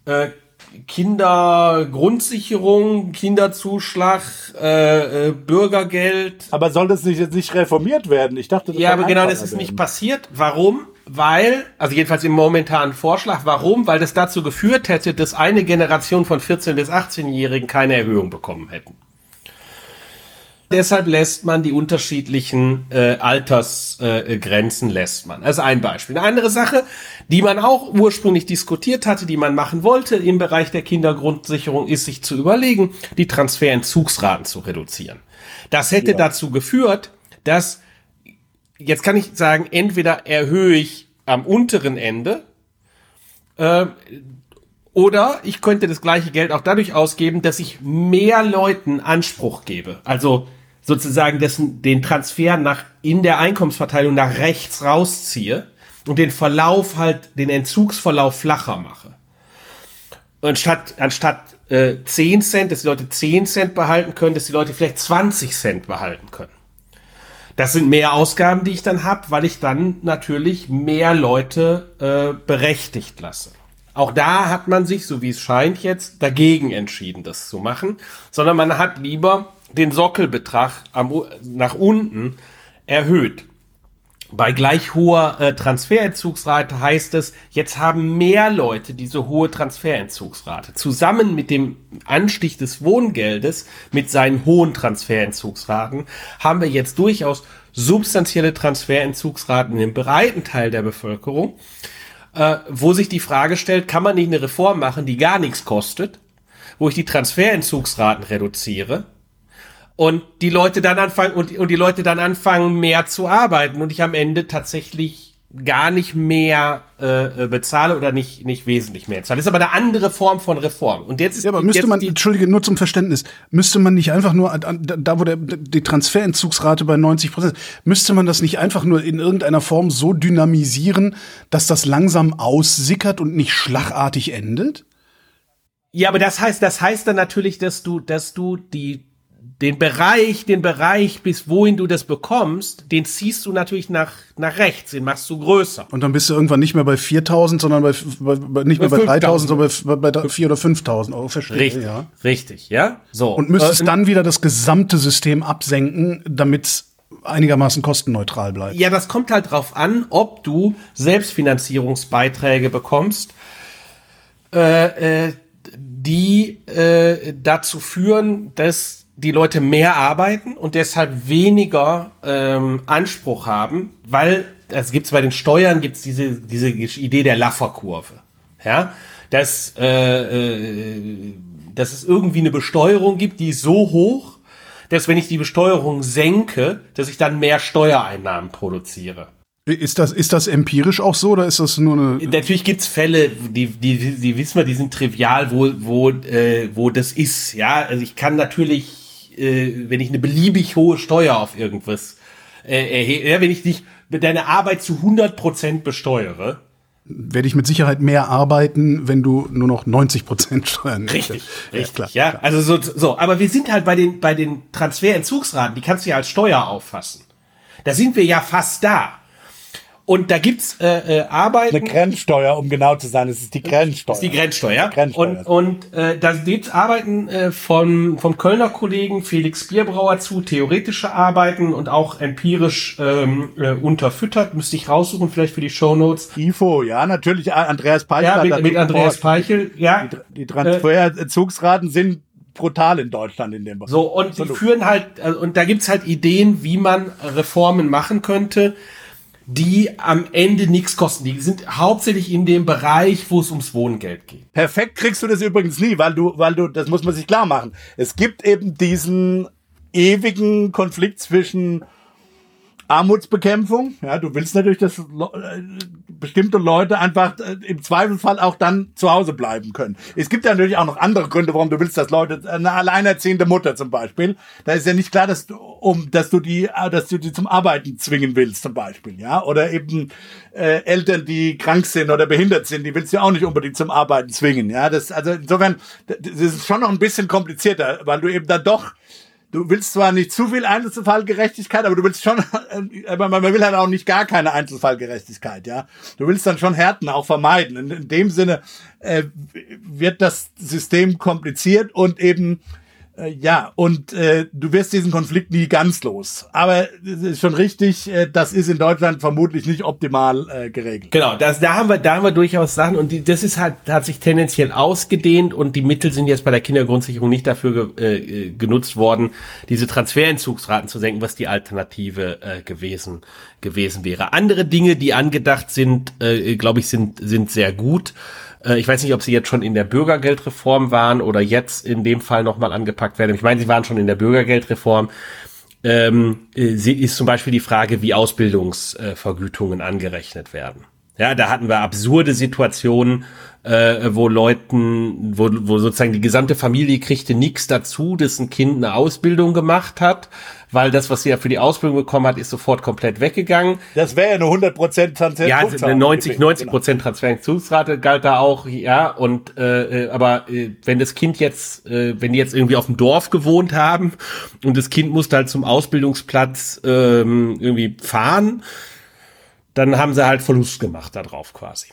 äh, Kindergrundsicherung, Kinderzuschlag, äh, äh, Bürgergeld, Aber soll das nicht, jetzt nicht reformiert werden? Ich dachte, das ja, aber genau das ist nicht werden. passiert. Warum? Weil, also jedenfalls im momentanen Vorschlag, warum? Weil das dazu geführt hätte, dass eine Generation von 14- bis 18-Jährigen keine Erhöhung bekommen hätten. Deshalb lässt man die unterschiedlichen äh, Altersgrenzen äh, lässt man. Also ein Beispiel. Eine andere Sache, die man auch ursprünglich diskutiert hatte, die man machen wollte im Bereich der Kindergrundsicherung, ist sich zu überlegen, die Transferentzugsraten zu reduzieren. Das hätte dazu geführt, dass jetzt kann ich sagen, entweder erhöhe ich am unteren Ende äh, oder ich könnte das gleiche Geld auch dadurch ausgeben, dass ich mehr Leuten Anspruch gebe. Also sozusagen dessen, den Transfer nach, in der Einkommensverteilung nach rechts rausziehe und den Verlauf halt, den Entzugsverlauf flacher mache. Und statt, anstatt äh, 10 Cent, dass die Leute 10 Cent behalten können, dass die Leute vielleicht 20 Cent behalten können. Das sind mehr Ausgaben, die ich dann habe, weil ich dann natürlich mehr Leute äh, berechtigt lasse. Auch da hat man sich, so wie es scheint jetzt, dagegen entschieden, das zu machen, sondern man hat lieber den Sockelbetrag am, nach unten erhöht. Bei gleich hoher äh, Transferentzugsrate heißt es, jetzt haben mehr Leute diese hohe Transferentzugsrate. Zusammen mit dem Anstieg des Wohngeldes, mit seinen hohen Transferentzugsraten, haben wir jetzt durchaus substanzielle Transferentzugsraten dem breiten Teil der Bevölkerung, äh, wo sich die Frage stellt, kann man nicht eine Reform machen, die gar nichts kostet, wo ich die Transferentzugsraten reduziere und die Leute dann anfangen und, und die Leute dann anfangen mehr zu arbeiten und ich am Ende tatsächlich gar nicht mehr äh, bezahle oder nicht nicht wesentlich mehr zahle. Das ist aber eine andere Form von Reform. Und jetzt ist Ja, aber müsste man, entschuldige, nur zum Verständnis, müsste man nicht einfach nur, da wo der, die Transferentzugsrate bei 90 Prozent, müsste man das nicht einfach nur in irgendeiner Form so dynamisieren, dass das langsam aussickert und nicht schlagartig endet? Ja, aber das heißt, das heißt dann natürlich, dass du, dass du die, den Bereich, den Bereich, bis wohin du das bekommst, den ziehst du natürlich nach, nach rechts, den machst du größer. Und dann bist du irgendwann nicht mehr bei 4000, sondern bei, bei, bei nicht mehr Bei bei 3000, 5000. sondern bei, bei 4 oder 5000 Euro. Verstehe, Richtig, ja. richtig, ja. So. Und müsstest Äh, dann wieder das gesamte System absenken, damit es einigermaßen kostenneutral bleibt. Ja, das kommt halt drauf an, ob du Selbstfinanzierungsbeiträge bekommst äh, äh, die äh, dazu führen, dass die Leute mehr arbeiten und deshalb weniger ähm, Anspruch haben, weil es gibt's bei den Steuern gibt's diese diese Idee der Laffer-Kurve, ja, dass äh, äh, dass es irgendwie eine Besteuerung gibt, die ist so hoch, dass wenn ich die Besteuerung senke, dass ich dann mehr Steuereinnahmen produziere. Ist das, ist das empirisch auch so oder ist das nur eine. Natürlich gibt's Fälle, die, die, die wissen wir, die sind trivial, wo, wo, äh, wo das ist. Ja, also ich kann natürlich, äh, wenn ich eine beliebig hohe Steuer auf irgendwas äh, erhebe, ja, wenn ich dich mit deiner Arbeit zu 100% besteuere, werde ich mit Sicherheit mehr arbeiten, wenn du nur noch 90 Prozent Steuern Richtig, richtig, ja, klar, ja. Klar. Also so, so, aber wir sind halt bei den bei den Transferentzugsraten, die kannst du ja als Steuer auffassen. Da sind wir ja fast da. Und da gibt's äh, äh, Arbeiten. Eine Grenzsteuer, um genau zu sein. Es ist die Grenzsteuer. Ist die Grenzsteuer. Grenzsteuer. Und, und äh, da gibt's Arbeiten äh, von, vom Kölner Kollegen Felix Bierbrauer zu, theoretische Arbeiten und auch empirisch ähm, äh, unterfüttert. Müsste ich raussuchen, vielleicht für die Show Notes. IFO, ja, natürlich. Andreas Peichel. Ja, mit, mit Andreas Peichel, ja. Die, die Transferzugsraten sind brutal in Deutschland in dem Bereich. So, und Absolut. die führen halt, also, und da gibt's halt Ideen, wie man Reformen machen könnte die am Ende nichts kosten. Die sind hauptsächlich in dem Bereich, wo es ums Wohngeld geht. Perfekt kriegst du das übrigens nie, weil du, weil du, das muss man sich klar machen. Es gibt eben diesen ewigen Konflikt zwischen Armutsbekämpfung. Ja, du willst natürlich, dass äh, bestimmte Leute einfach äh, im Zweifelsfall auch dann zu Hause bleiben können. Es gibt ja natürlich auch noch andere Gründe, warum du willst, dass Leute, eine alleinerziehende Mutter zum Beispiel, da ist ja nicht klar, dass du, um, dass du die, äh, dass du die zum Arbeiten zwingen willst zum Beispiel, ja, oder eben äh, Eltern, die krank sind oder behindert sind, die willst du auch nicht unbedingt zum Arbeiten zwingen, ja. Das, also insofern, das ist schon noch ein bisschen komplizierter, weil du eben dann doch du willst zwar nicht zu viel Einzelfallgerechtigkeit, aber du willst schon, aber man will halt auch nicht gar keine Einzelfallgerechtigkeit, ja. Du willst dann schon Härten auch vermeiden. In, in dem Sinne äh, wird das System kompliziert und eben äh, ja, und äh, du wirst diesen Konflikt nie ganz los. Aber es ist schon richtig, äh, das ist in Deutschland vermutlich nicht optimal äh, geregelt. Genau, das, da haben wir, da haben wir durchaus Sachen und die, das ist halt, hat sich tendenziell ausgedehnt und die Mittel sind jetzt bei der Kindergrundsicherung nicht dafür ge, äh, genutzt worden, diese Transferentzugsraten zu senken, was die Alternative äh, gewesen gewesen wäre. Andere Dinge, die angedacht sind, äh, glaube ich, sind sind sehr gut. Äh, ich weiß nicht, ob sie jetzt schon in der Bürgergeldreform waren oder jetzt in dem Fall nochmal angepackt werden. Ich meine, sie waren schon in der Bürgergeldreform. Ähm, äh, ist zum Beispiel die Frage, wie Ausbildungsvergütungen angerechnet werden. Ja, da hatten wir absurde Situationen, äh, wo Leuten, wo, wo sozusagen die gesamte Familie kriegte nichts dazu, dass ein Kind eine Ausbildung gemacht hat, weil das, was sie ja für die Ausbildung bekommen hat, ist sofort komplett weggegangen. Das wäre ja eine 100% Transfer. Ja, eine 90, 90 Prozent Transferzugsrate galt da auch, ja, und äh, äh, aber äh, wenn das Kind jetzt, äh, wenn die jetzt irgendwie auf dem Dorf gewohnt haben und das Kind musste halt zum Ausbildungsplatz ähm, irgendwie fahren, dann haben sie halt Verlust gemacht darauf quasi.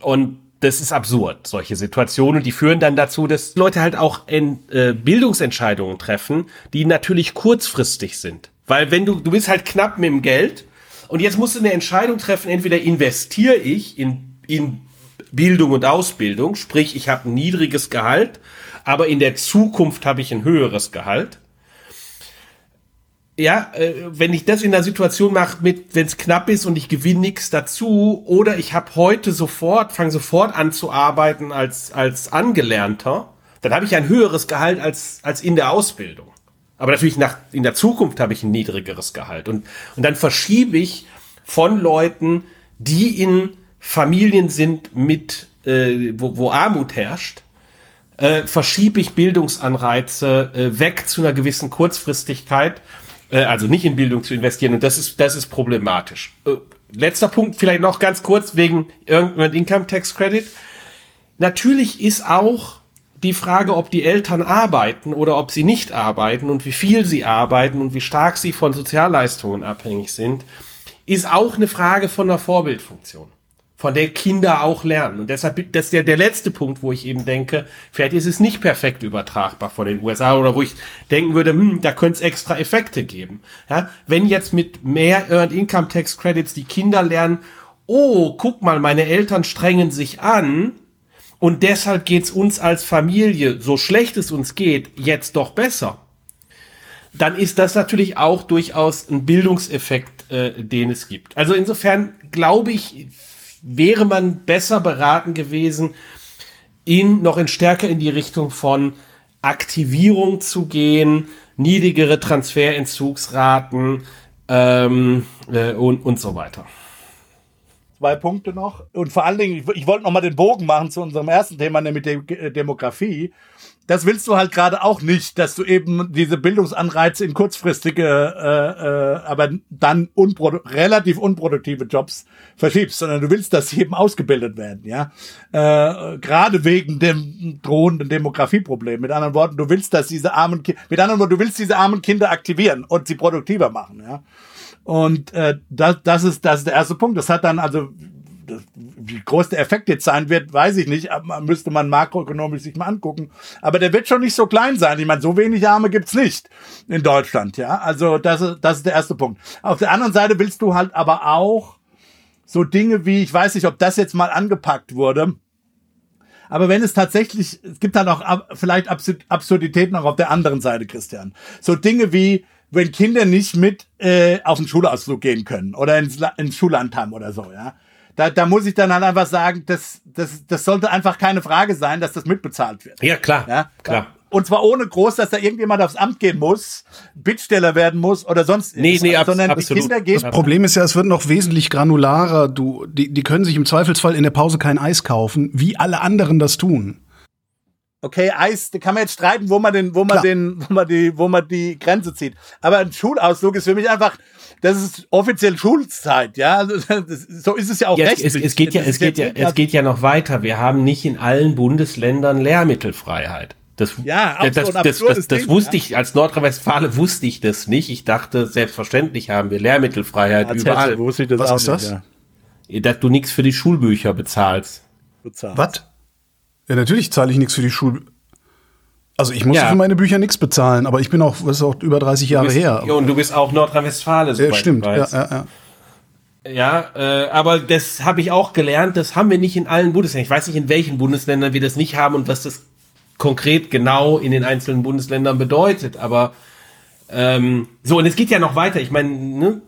Und das ist absurd, solche Situationen. Die führen dann dazu, dass Leute halt auch in, äh, Bildungsentscheidungen treffen, die natürlich kurzfristig sind. Weil wenn du, du bist halt knapp mit dem Geld und jetzt musst du eine Entscheidung treffen, entweder investiere ich in, in Bildung und Ausbildung, sprich ich habe ein niedriges Gehalt, aber in der Zukunft habe ich ein höheres Gehalt ja, äh, wenn ich das in der Situation mache, mit wenn es knapp ist und ich gewinne nichts dazu, oder ich habe heute sofort, fange sofort an zu arbeiten als als Angelernter, dann habe ich ein höheres Gehalt als als in der Ausbildung. Aber natürlich nach in der Zukunft habe ich ein niedrigeres Gehalt und und dann verschiebe ich von Leuten, die in Familien sind mit äh, wo, wo Armut herrscht, äh, verschiebe ich Bildungsanreize äh, weg zu einer gewissen Kurzfristigkeit also nicht in Bildung zu investieren. Und das ist, das ist problematisch. Äh, letzter Punkt, vielleicht noch ganz kurz wegen irgendeinem Income Tax Credit. Natürlich ist auch die Frage, ob die Eltern arbeiten oder ob sie nicht arbeiten und wie viel sie arbeiten und wie stark sie von Sozialleistungen abhängig sind, ist auch eine Frage von der Vorbildfunktion von der Kinder auch lernen. Und deshalb, das ist ja der letzte Punkt, wo ich eben denke, vielleicht ist es nicht perfekt übertragbar von den USA oder wo ich denken würde, hm, da könnte es extra Effekte geben. Ja, wenn jetzt mit mehr Earned Income Tax Credits die Kinder lernen, oh, guck mal, meine Eltern strengen sich an und deshalb geht's uns als Familie, so schlecht es uns geht, jetzt doch besser, dann ist das natürlich auch durchaus ein Bildungseffekt, äh, den es gibt. Also insofern glaube ich, wäre man besser beraten gewesen, in noch in stärker in die Richtung von Aktivierung zu gehen, niedrigere Transferentzugsraten ähm, äh, und, und so weiter. Zwei Punkte noch. Und vor allen Dingen, ich, ich wollte noch mal den Bogen machen zu unserem ersten Thema, nämlich der Demografie das willst du halt gerade auch nicht, dass du eben diese Bildungsanreize in kurzfristige, äh, äh, aber dann unprodu relativ unproduktive Jobs verschiebst, sondern du willst, dass sie eben ausgebildet werden, ja. Äh, gerade wegen dem drohenden Demografieproblem. Mit anderen Worten, du willst, dass diese armen, Ki mit anderen Worten, du willst diese armen Kinder aktivieren und sie produktiver machen, ja. Und äh, das, das ist das ist der erste Punkt. Das hat dann also wie groß der Effekt jetzt sein wird, weiß ich nicht. Aber müsste man makroökonomisch sich mal angucken. Aber der wird schon nicht so klein sein. Ich meine, so wenig Arme gibt's nicht in Deutschland, ja. Also das ist, das ist der erste Punkt. Auf der anderen Seite willst du halt aber auch so Dinge wie, ich weiß nicht, ob das jetzt mal angepackt wurde. Aber wenn es tatsächlich, es gibt dann auch vielleicht Absurditäten auch auf der anderen Seite, Christian. So Dinge wie, wenn Kinder nicht mit äh, auf den Schulausflug gehen können oder ins, ins Schullandheim oder so, ja da, da muss ich dann halt einfach sagen, das, das, das sollte einfach keine Frage sein, dass das mitbezahlt wird. Ja, klar. Ja, klar. Und zwar ohne groß, dass da irgendjemand aufs Amt gehen muss, Bittsteller werden muss oder sonst nee, nee, ab, sondern absolut. die Kinder gehen. Das Problem ist ja, es wird noch wesentlich granularer. Du, die, die können sich im Zweifelsfall in der Pause kein Eis kaufen, wie alle anderen das tun. Okay, Eis, da kann man jetzt streiten, wo man den, wo man Klar. den, wo man die, wo man die Grenze zieht. Aber ein Schulausflug ist für mich einfach, das ist offiziell Schulzeit, ja. Also, *laughs* so ist es ja auch ja, rechtlich. Es, es geht ja, es geht ja, es geht ja noch weiter. Wir haben nicht in allen Bundesländern Lehrmittelfreiheit. Das, ja, das, das, das, das, das wusste ich, als Nordrhein-Westfale wusste ich das nicht. Ich dachte, selbstverständlich haben wir Lehrmittelfreiheit als überall. Hätte, wusste ich das Was auch ist das? Dass du nichts für die Schulbücher bezahlst. bezahlst. Was? Ja, natürlich zahle ich nichts für die Schulbücher. Also ich muss ja. für meine Bücher nichts bezahlen, aber ich bin auch, das ist auch über 30 Jahre bist, her. Und du bist auch Nordrhein-Westfalen. Ja, stimmt, ja, ja, ja. Ja, äh, aber das habe ich auch gelernt, das haben wir nicht in allen Bundesländern. Ich weiß nicht, in welchen Bundesländern wir das nicht haben und was das konkret genau in den einzelnen Bundesländern bedeutet. Aber ähm, so, und es geht ja noch weiter. Ich meine, ne,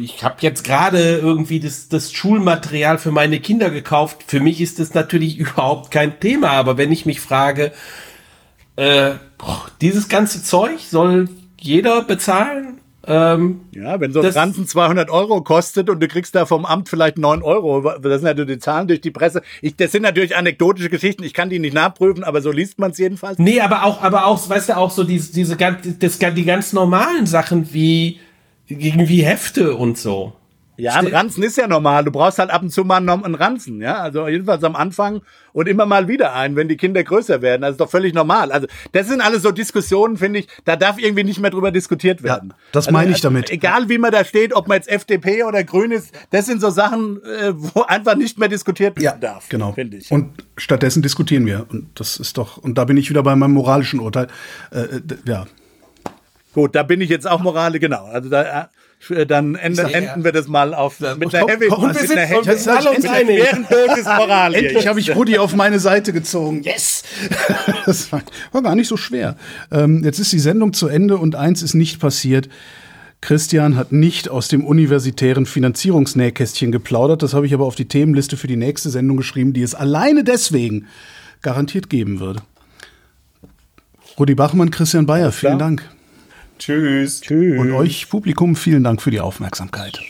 ich habe jetzt gerade irgendwie das, das Schulmaterial für meine Kinder gekauft. Für mich ist das natürlich *laughs* überhaupt kein Thema, aber wenn ich mich frage, äh, boah, dieses ganze Zeug soll jeder bezahlen. Ähm, ja, wenn so ein Ranzen 200 Euro kostet und du kriegst da vom Amt vielleicht 9 Euro, das sind natürlich die Zahlen durch die Presse. Ich, das sind natürlich anekdotische Geschichten, ich kann die nicht nachprüfen, aber so liest man es jedenfalls. Nee, aber auch, aber auch, weißt du, auch so diese, diese die ganz normalen Sachen wie irgendwie Hefte und so. Ja, ein Ranzen ist ja normal. Du brauchst halt ab und zu mal einen Ranzen, ja. Also jedenfalls am Anfang und immer mal wieder einen, wenn die Kinder größer werden. Das ist doch völlig normal. Also das sind alles so Diskussionen, finde ich. Da darf irgendwie nicht mehr drüber diskutiert werden. Ja, das also, meine ich damit. Also, egal wie man da steht, ob man jetzt FDP oder Grün ist, das sind so Sachen, äh, wo einfach nicht mehr diskutiert werden ja, darf. Genau. Finde ich. Und stattdessen diskutieren wir. Und das ist doch. Und da bin ich wieder bei meinem moralischen Urteil. Äh, äh ja. Gut, da bin ich jetzt auch morale, genau. Also da äh, dann enden, sag, enden wir das mal auf ja. mit einer Heavy komm, mit einer Heavy mit einer uns einig. Moral Endlich habe ich Rudi auf meine Seite gezogen. Yes! *laughs* das war, war, gar nicht so schwer. Ähm, jetzt ist die Sendung zu Ende und eins ist nicht passiert. Christian hat nicht aus dem universitären Finanzierungsnähkästchen geplaudert. Das habe ich aber auf die Themenliste für die nächste Sendung geschrieben, die es alleine deswegen garantiert geben würde. Rudi Bachmann, Christian Bayer, vielen Dank. Tschüss. Tschüss. Und euch Publikum vielen Dank für die Aufmerksamkeit.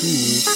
Tschüss.